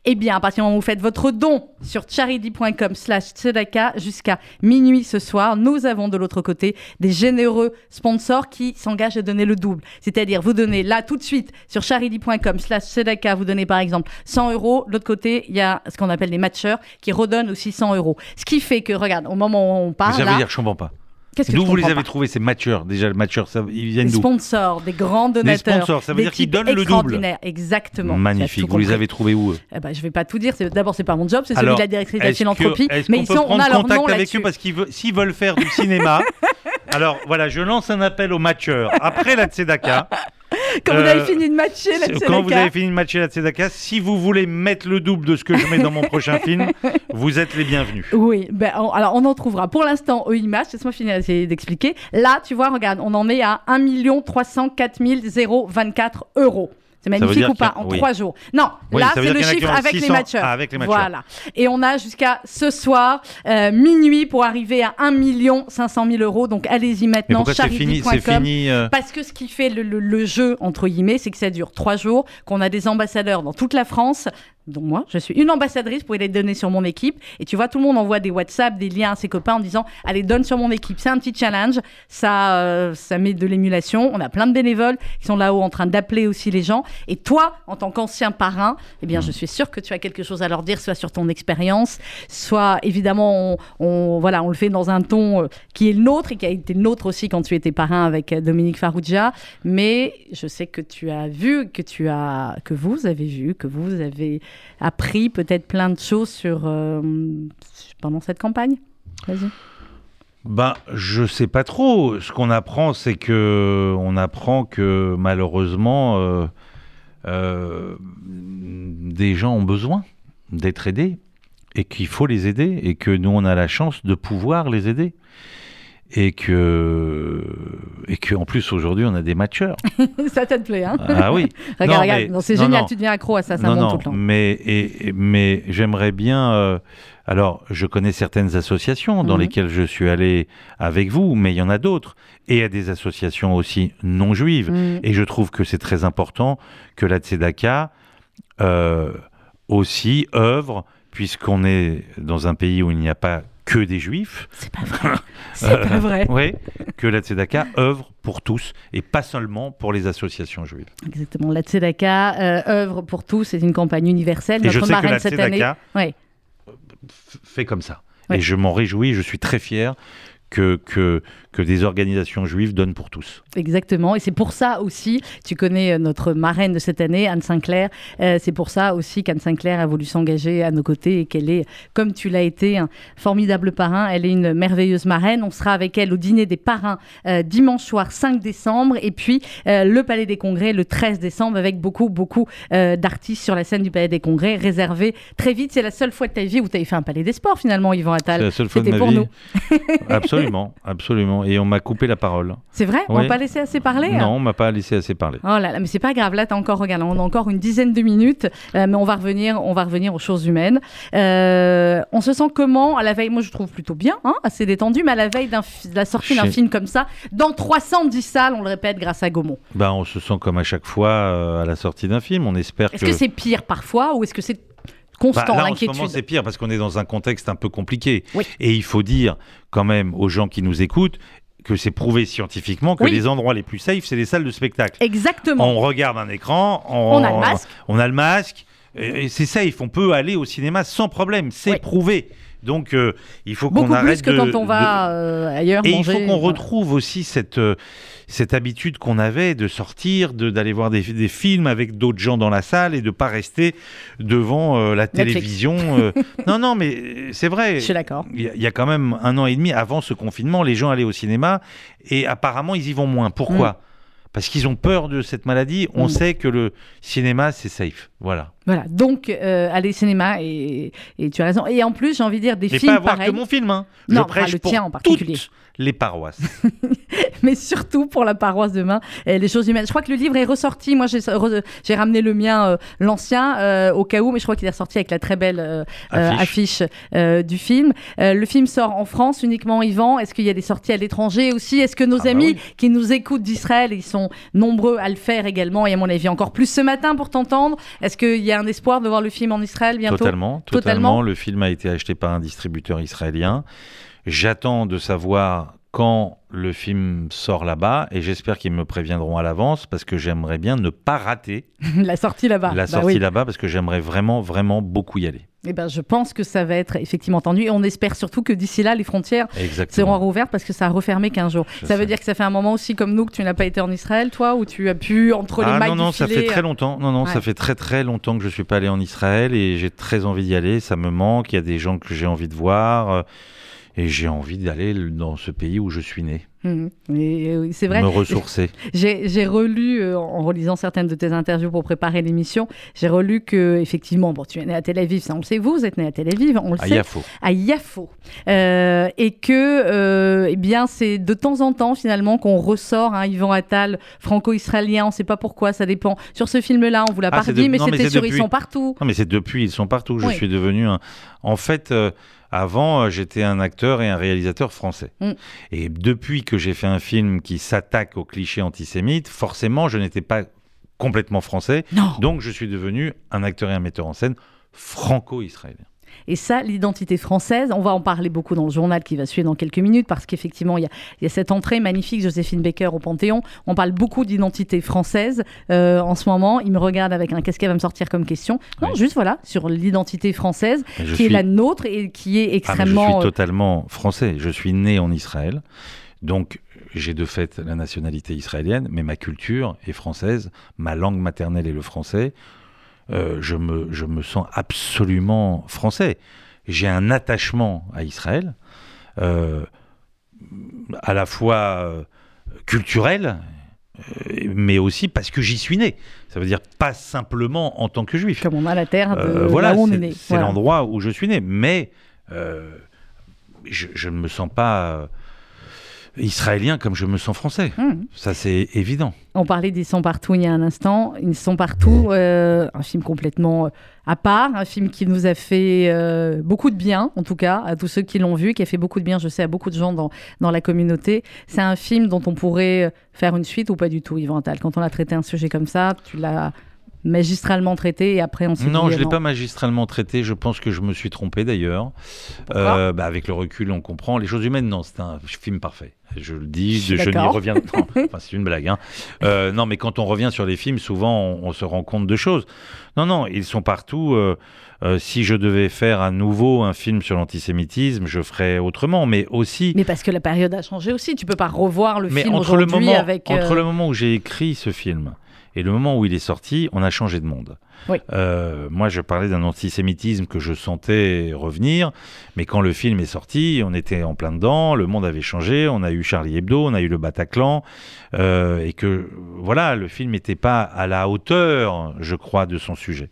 Eh bien, à partir du moment où vous faites votre don sur charity.com slash tzedaka jusqu'à minuit ce soir, nous avons de l'autre côté des généreux sponsors qui s'engagent à donner le double. C'est-à-dire, vous donnez là tout de suite sur tzedaka, vous donnez par exemple 100 euros. De l'autre côté, il y a ce qu'on appelle les matcheurs qui redonnent aussi 100 euros. Ce qui fait que, regarde, au moment où on parle
ça veut
là,
dire, je comprends pas.
que
D'où vous les avez trouvés, ces matcheurs Déjà, le matcheur, ça, ils viennent
des
d'où
sponsors, des grands donateurs.
sponsors, ça veut
des
dire qu'ils donnent le double.
Exactement.
Magnifique. Vous les avez trouvés où eux
Eh ben, vais pas tout dire. D'abord, c'est pas mon job, c'est celui de la directrice de la
est-ce que-
philanthropie.
Est-ce
Mais ils sont, on a leur
contact avec eux parce qu'ils veulent, veulent faire du cinéma Alors voilà, je lance un appel aux matcheurs après la Tzedaka. [laughs]
Quand vous
Euh,
avez fini de matcher la
Quand vous avez fini de matcher la Tzedaka, si vous voulez mettre le double de ce que je mets dans mon prochain [laughs] film, vous êtes les bienvenus.
Oui, ben, on- alors on en trouvera. Pour l'instant, au image, laisse-moi finir d'essayer d'expliquer. Là, tu vois, regarde, on en est à 1 304 024 euros. C'est magnifique ou pas En
oui.
trois jours. Non,
Oui,
là, c'est le chiffre avec les
600
matcheurs.
Ah, avec les matcheurs.
Voilà. Et on a jusqu'à ce soir, euh, minuit, pour arriver à 1 500 000 euros. Donc allez-y maintenant, charity.com.
euh,
Parce que ce qui fait le, le- le jeu, entre guillemets, c'est que ça dure trois jours, qu'on a des ambassadeurs dans toute la France, dont moi, je suis une ambassadrice pour les donner sur mon équipe. Et tu vois, tout le monde envoie des WhatsApp, des liens à ses copains en disant Allez, donne sur mon équipe. C'est un petit challenge. Ça, euh, ça met de l'émulation. On a plein de bénévoles qui sont là-haut en train d'appeler aussi les gens. Et toi, en tant qu'ancien parrain, eh bien, je suis sûre que tu as quelque chose à leur dire, soit sur ton expérience, soit évidemment, on, on- voilà, on le fait dans un ton euh, qui est le nôtre et qui a été le nôtre aussi quand tu étais parrain avec euh, Dominique Farrugia. Mais je sais que tu as vu, que tu as, que vous avez vu, que vous avez appris peut-être plein de choses sur euh, pendant cette campagne. Vas-y.
Ben, je sais pas trop. Ce qu'on apprend, c'est que on apprend que malheureusement, euh, euh, des gens ont besoin d'être aidés et qu'il faut les aider et que nous on a la chance de pouvoir les aider et que et que en plus aujourd'hui on a des matcheurs. [laughs]
ça te plaît, hein
Ah oui. [laughs]
regarde,
Non,
regarde,
mais-
c'est génial,
non.
tu deviens accro à ça, ça
non,
monte
non,
tout le temps.
mais, et, mais j'aimerais bien. euh, alors, je connais certaines associations dans
Mhm.
lesquelles je suis allé avec vous, mais il y en a d'autres. Et il y a des associations aussi non juives.
Mhm.
Et je trouve que c'est très important que la Tzedaka euh, aussi œuvre, puisqu'on est dans un pays où il n'y a pas que des juifs.
C'est pas vrai. [laughs] C'est pas vrai.
Oui, que la Tzedaka œuvre pour tous et pas seulement pour les associations juives.
Exactement. La Tzedaka, euh, œuvre pour tous, c'est une campagne universelle.
Et je
Notre
sais que la
cette
Tzedaka-
année. Ouais.
fait comme ça.
Ouais.
Et je m'en réjouis, je suis très fier que, que, que des organisations juives donnent pour tous.
Exactement. Et c'est pour ça aussi, tu connais euh, notre marraine de cette année, Anne Sinclair. euh, c'est pour ça aussi qu'Anne Sinclair a voulu s'engager à nos côtés et qu'elle est, comme tu l'as été, un formidable parrain. Elle est une merveilleuse marraine. On sera avec elle au dîner des parrains euh, dimanche soir 5 décembre. Et puis euh, le Palais des Congrès le 13 décembre avec beaucoup, beaucoup d'artistes sur la scène du Palais des Congrès réservés très vite. C'est la seule fois de ta vie où tu as fait un Palais des Sports finalement, Yvan Attal.
C'est la seule fois de
C'était
ma
pour
vie.
nous.
absolument, [laughs] absolument. Et on m'a coupé la parole.
C'est vrai On
Oui.
va pas laisser assez parler hein
Non, on m'a pas laissé assez parler.
Oh là là, mais c'est pas grave. Là, t'as encore, regarde, on a encore une dizaine de minutes, euh, mais on va revenir, on va revenir aux choses humaines. Euh, on se sent comment à la veille? Moi, je trouve plutôt bien, hein, assez détendu, mais à la veille de la sortie d'un film comme ça, dans 310 salles, on le répète, grâce à Gaumont.
Ben, on se sent comme à chaque fois euh, à la sortie d'un film. On espère
Est-ce que c'est pire parfois ou est-ce que c'est constant
Bah, là, en ce moment, c'est pire parce qu'on est dans un contexte un peu compliqué.
Oui.
Et il faut dire quand même aux gens qui nous écoutent que c'est prouvé scientifiquement que
Oui.
les endroits les plus safe, c'est les salles de spectacle.
Exactement.
On regarde un écran, on,
On a le masque.
on a le masque, et, c'est safe. On peut aller au cinéma sans problème, c'est
Oui.
prouvé. Donc euh, il faut qu'on arrête
plus que
de-
quand on
de-
va euh, ailleurs
et il faut qu'on
voilà.
retrouve aussi cette, euh, cette habitude qu'on avait de sortir, de- d'aller voir des, des films avec d'autres gens dans la salle et de pas rester devant euh, la
Netflix.
télévision. euh. [laughs] non, non, mais c'est vrai.
Je suis d'accord.
Il y, a- il y a quand même un an et demi avant ce confinement, les gens allaient au cinéma et apparemment ils y vont moins. Pourquoi? Parce qu'ils ont peur de cette maladie. On
Mm.
sait que le cinéma c'est safe. Voilà.
Voilà, donc euh, aller cinéma et, et tu as raison. Et en plus, j'ai envie de dire des
Mais
films
pas avoir
pareils.
que mon film. Hein.
Non,
Je prêche
le
pour
tien en particulier.
toutes les paroisses. [laughs]
mais surtout pour la paroisse demain, euh, les choses humaines. Je crois que le livre est ressorti. Moi, j'ai ramené le mien, euh, l'ancien, euh, au cas où, mais je crois qu'il est ressorti avec la très belle euh,
Affiche.
affiche du film. Le film sort en France uniquement, Yvan. Est-ce qu'il y a des sorties à l'étranger aussi? Est-ce que nos
Ah bah
amis
oui.
qui nous écoutent d'Israël, ils sont nombreux à le faire également, et à mon avis encore plus ce matin pour t'entendre Est-ce qu'il y a un espoir de voir le film en Israël bientôt
Totalement, totalement. Le film a été acheté par un distributeur israélien. J'attends de savoir quand le film sort là-bas et j'espère qu'ils me préviendront à l'avance parce que j'aimerais bien ne pas rater [laughs]
La sortie là-bas.
la
Bah
sortie
oui.
là-bas parce que j'aimerais vraiment, vraiment beaucoup y aller.
Eh ben, je pense que ça va être effectivement entendu. Et on espère surtout que d'ici là, les frontières
Exactement.
seront rouvertes parce que ça a refermé 15 jours.
Je
ça veut dire que ça fait un moment aussi comme nous que tu n'as pas été en Israël, toi, où tu as pu, entre les
Ah
mailles
non, non,
du
ça fait très longtemps. Non, non,
Ouais.
ça fait très très longtemps que je suis pas allé en Israël et j'ai très envie d'y aller. Ça me manque. Il y a des gens que j'ai envie de voir euh, et j'ai envie d'aller dans ce pays où je suis né,
euh, oui, c'est vrai.
me ressourcer. [laughs]
J'ai relu, euh, en relisant certaines de tes interviews pour préparer l'émission, j'ai relu que, effectivement, bon, tu es né à Tel Aviv, ça on le sait, vous, vous êtes né à Tel Aviv, on le
À
sait.
Yafo.
À Yafo. Euh, et que, euh, eh bien, c'est de temps en temps, finalement, qu'on ressort un Yvan Attal franco-israélien, on ne sait pas pourquoi, ça dépend. Sur ce film-là, on vous l'a
Ah,
pas dit,
de-
mais c'était sur
depuis.
Ils sont partout.
Non, mais c'est depuis, ils sont partout. Je
Oui.
suis devenu un. En fait, avant, euh, j'étais un acteur et un réalisateur français.
Mm.
Et depuis que j'ai fait un film qui s'attaque aux clichés antisémites, forcément, je n'étais pas complètement français.
Non.
Donc, je suis devenu un acteur et un metteur en scène franco-israélien.
Et ça, l'identité française, on va en parler beaucoup dans le journal qui va suivre dans quelques minutes, parce qu'effectivement, il y, a- il y a cette entrée magnifique, Joséphine Baker au Panthéon. On parle beaucoup d'identité française euh, en ce moment. Il me regarde avec un qu'est-ce qu'elle va me sortir comme question. Non,
Oui.
juste voilà, sur l'identité française, qui est la nôtre et qui est
Ah,
extrêmement.
je suis
euh,
totalement français. Je suis né en Israël. Donc, j'ai de fait la nationalité israélienne, mais ma culture est française. Ma langue maternelle est le français. Euh, je, me, je me sens absolument français. J'ai un attachement à Israël, euh, à la fois euh, culturel, mais aussi parce que j'y suis né. Ça veut dire pas simplement en tant que juif.
Comme on a la terre de
Euh, voilà,
là où on est
c'est
né.
c'est
Voilà.
l'endroit où je suis né. Mais je, je ne me sens pas. Israélien comme je me sens français.
Mmh.
Ça, c'est évident.
On parlait sont partout il y a un instant. Ils sont partout, euh, un film complètement euh, à part, un film qui nous a fait euh, beaucoup de bien, en tout cas, à tous ceux qui l'ont vu, qui a fait beaucoup de bien, je sais, à beaucoup de gens dans, dans la communauté. C'est un film dont on pourrait faire une suite ou pas du tout, Yvan Attal. Quand on a traité un sujet comme ça, tu l'as magistralement traité et après on s'est
Non,
dit,
je ne l'ai
non.
pas magistralement traité. Je pense que je me suis trompé d'ailleurs. Euh, bah, avec le recul, on comprend. Les choses humaines, non, c'est un film parfait. Je le dis,
Je
n'y reviens. [laughs] enfin, c'est une blague. hein. Euh, non, mais quand on revient sur les films, souvent, on, on se rend compte de choses. Non, non, ils sont partout. euh, euh, si je devais faire à nouveau un film sur l'antisémitisme, je ferais autrement. Mais aussi,
Mais parce que la période a changé aussi. Tu peux pas revoir le
mais
film aujourd'hui avec. euh,
entre le moment où j'ai écrit ce film et le moment où il est sorti, on a changé de monde.
Oui.
Euh, moi, je parlais d'un antisémitisme que je sentais revenir, mais quand le film est sorti, on était en plein dedans, le monde avait changé, on a eu Charlie Hebdo, on a eu le Bataclan, euh, et que voilà, le film n'était pas à la hauteur, je crois, de son sujet.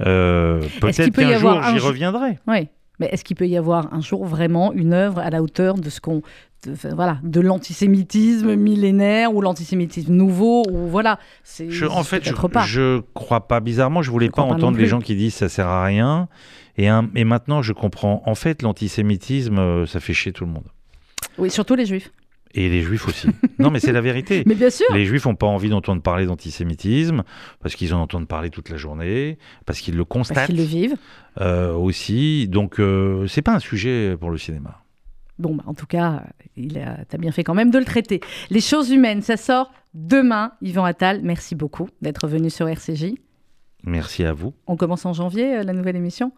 Euh, Peut-être qu'un jour j'y reviendrai.
Oui. Mais est-ce qu'il peut y avoir un jour vraiment une œuvre à la hauteur de ce qu'on. De- voilà, de l'antisémitisme millénaire ou l'antisémitisme nouveau ou voilà. C'est
Je, en fait, je,
peut-être pas.
je crois pas. Bizarrement, je voulais pas entendre les gens qui disent ça sert à rien. Et, un- et maintenant, je comprends. En fait, l'antisémitisme, euh, ça fait chier tout le monde.
Oui, surtout les juifs.
Et les juifs aussi. non, mais c'est la vérité. [laughs]
Mais bien sûr.
Les juifs n'ont pas envie d'entendre parler d'antisémitisme parce qu'ils en entendent parler toute la journée, parce qu'ils le
Parce
constatent
qu'ils le vivent.
euh, aussi. Donc, euh, c'est pas un sujet pour le cinéma.
Bon, bah, en tout cas, il a, t'as bien fait quand même de le traiter. Les choses humaines, ça sort demain. Yvan Attal, merci beaucoup d'être venu sur RCJ.
Merci à vous.
On commence en janvier, euh, la nouvelle émission?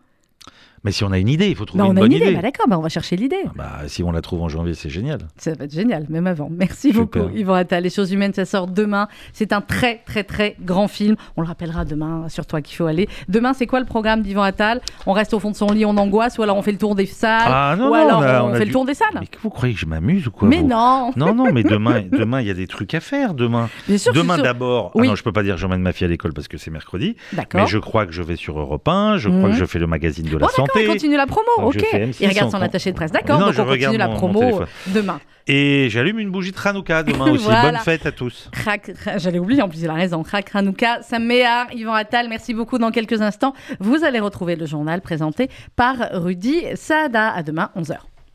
Mais si on a une idée, il faut trouver
Bah,
une
On a
bonne
une idée,
idée.
Bah, d'accord, bah, on va chercher l'idée.
Bah, si on la trouve en janvier, c'est génial.
Ça va être génial, même avant. Merci
Super.
beaucoup, Yvan Attal. Les choses humaines, ça sort demain. C'est un très, très, très grand film. On le rappellera demain, sur toi qu'il faut aller. Demain, c'est quoi le programme d'Yvan Attal? On reste au fond de son lit, on angoisse, ou alors on fait le tour des salles?
Ah, non,
Ou
non,
alors
on a-
on,
on
fait
du-
le tour des salles?
Mais vous croyez que je m'amuse ou quoi
Mais
vous?
non
Non, non, mais [laughs] demain, demain, il y a des trucs à faire demain.
Bien sûr,
Demain d'abord.
Oui.
Ah non, je peux pas dire j'emmène ma fille à l'école parce que c'est mercredi. Mais je crois que je vais sur Europe 1. Je crois
Mhm.
que je fais le magazine de la
Bon, d'accord, il continue la promo,
Donc,
ok.
fais M6
Il regarde son attaché de presse, d'accord. Donc
je
on continue la
mon- mon
promo demain.
Et j'allume une bougie de Hanouka demain [laughs] aussi.
Voilà.
Bonne fête à tous.
J'allais oublier en plus, il a raison. Crac Hanouka, Sam Méhar, Yvan Attal, merci beaucoup. Dans quelques instants, vous allez retrouver le journal présenté par Rudy Saada. À demain, 11h.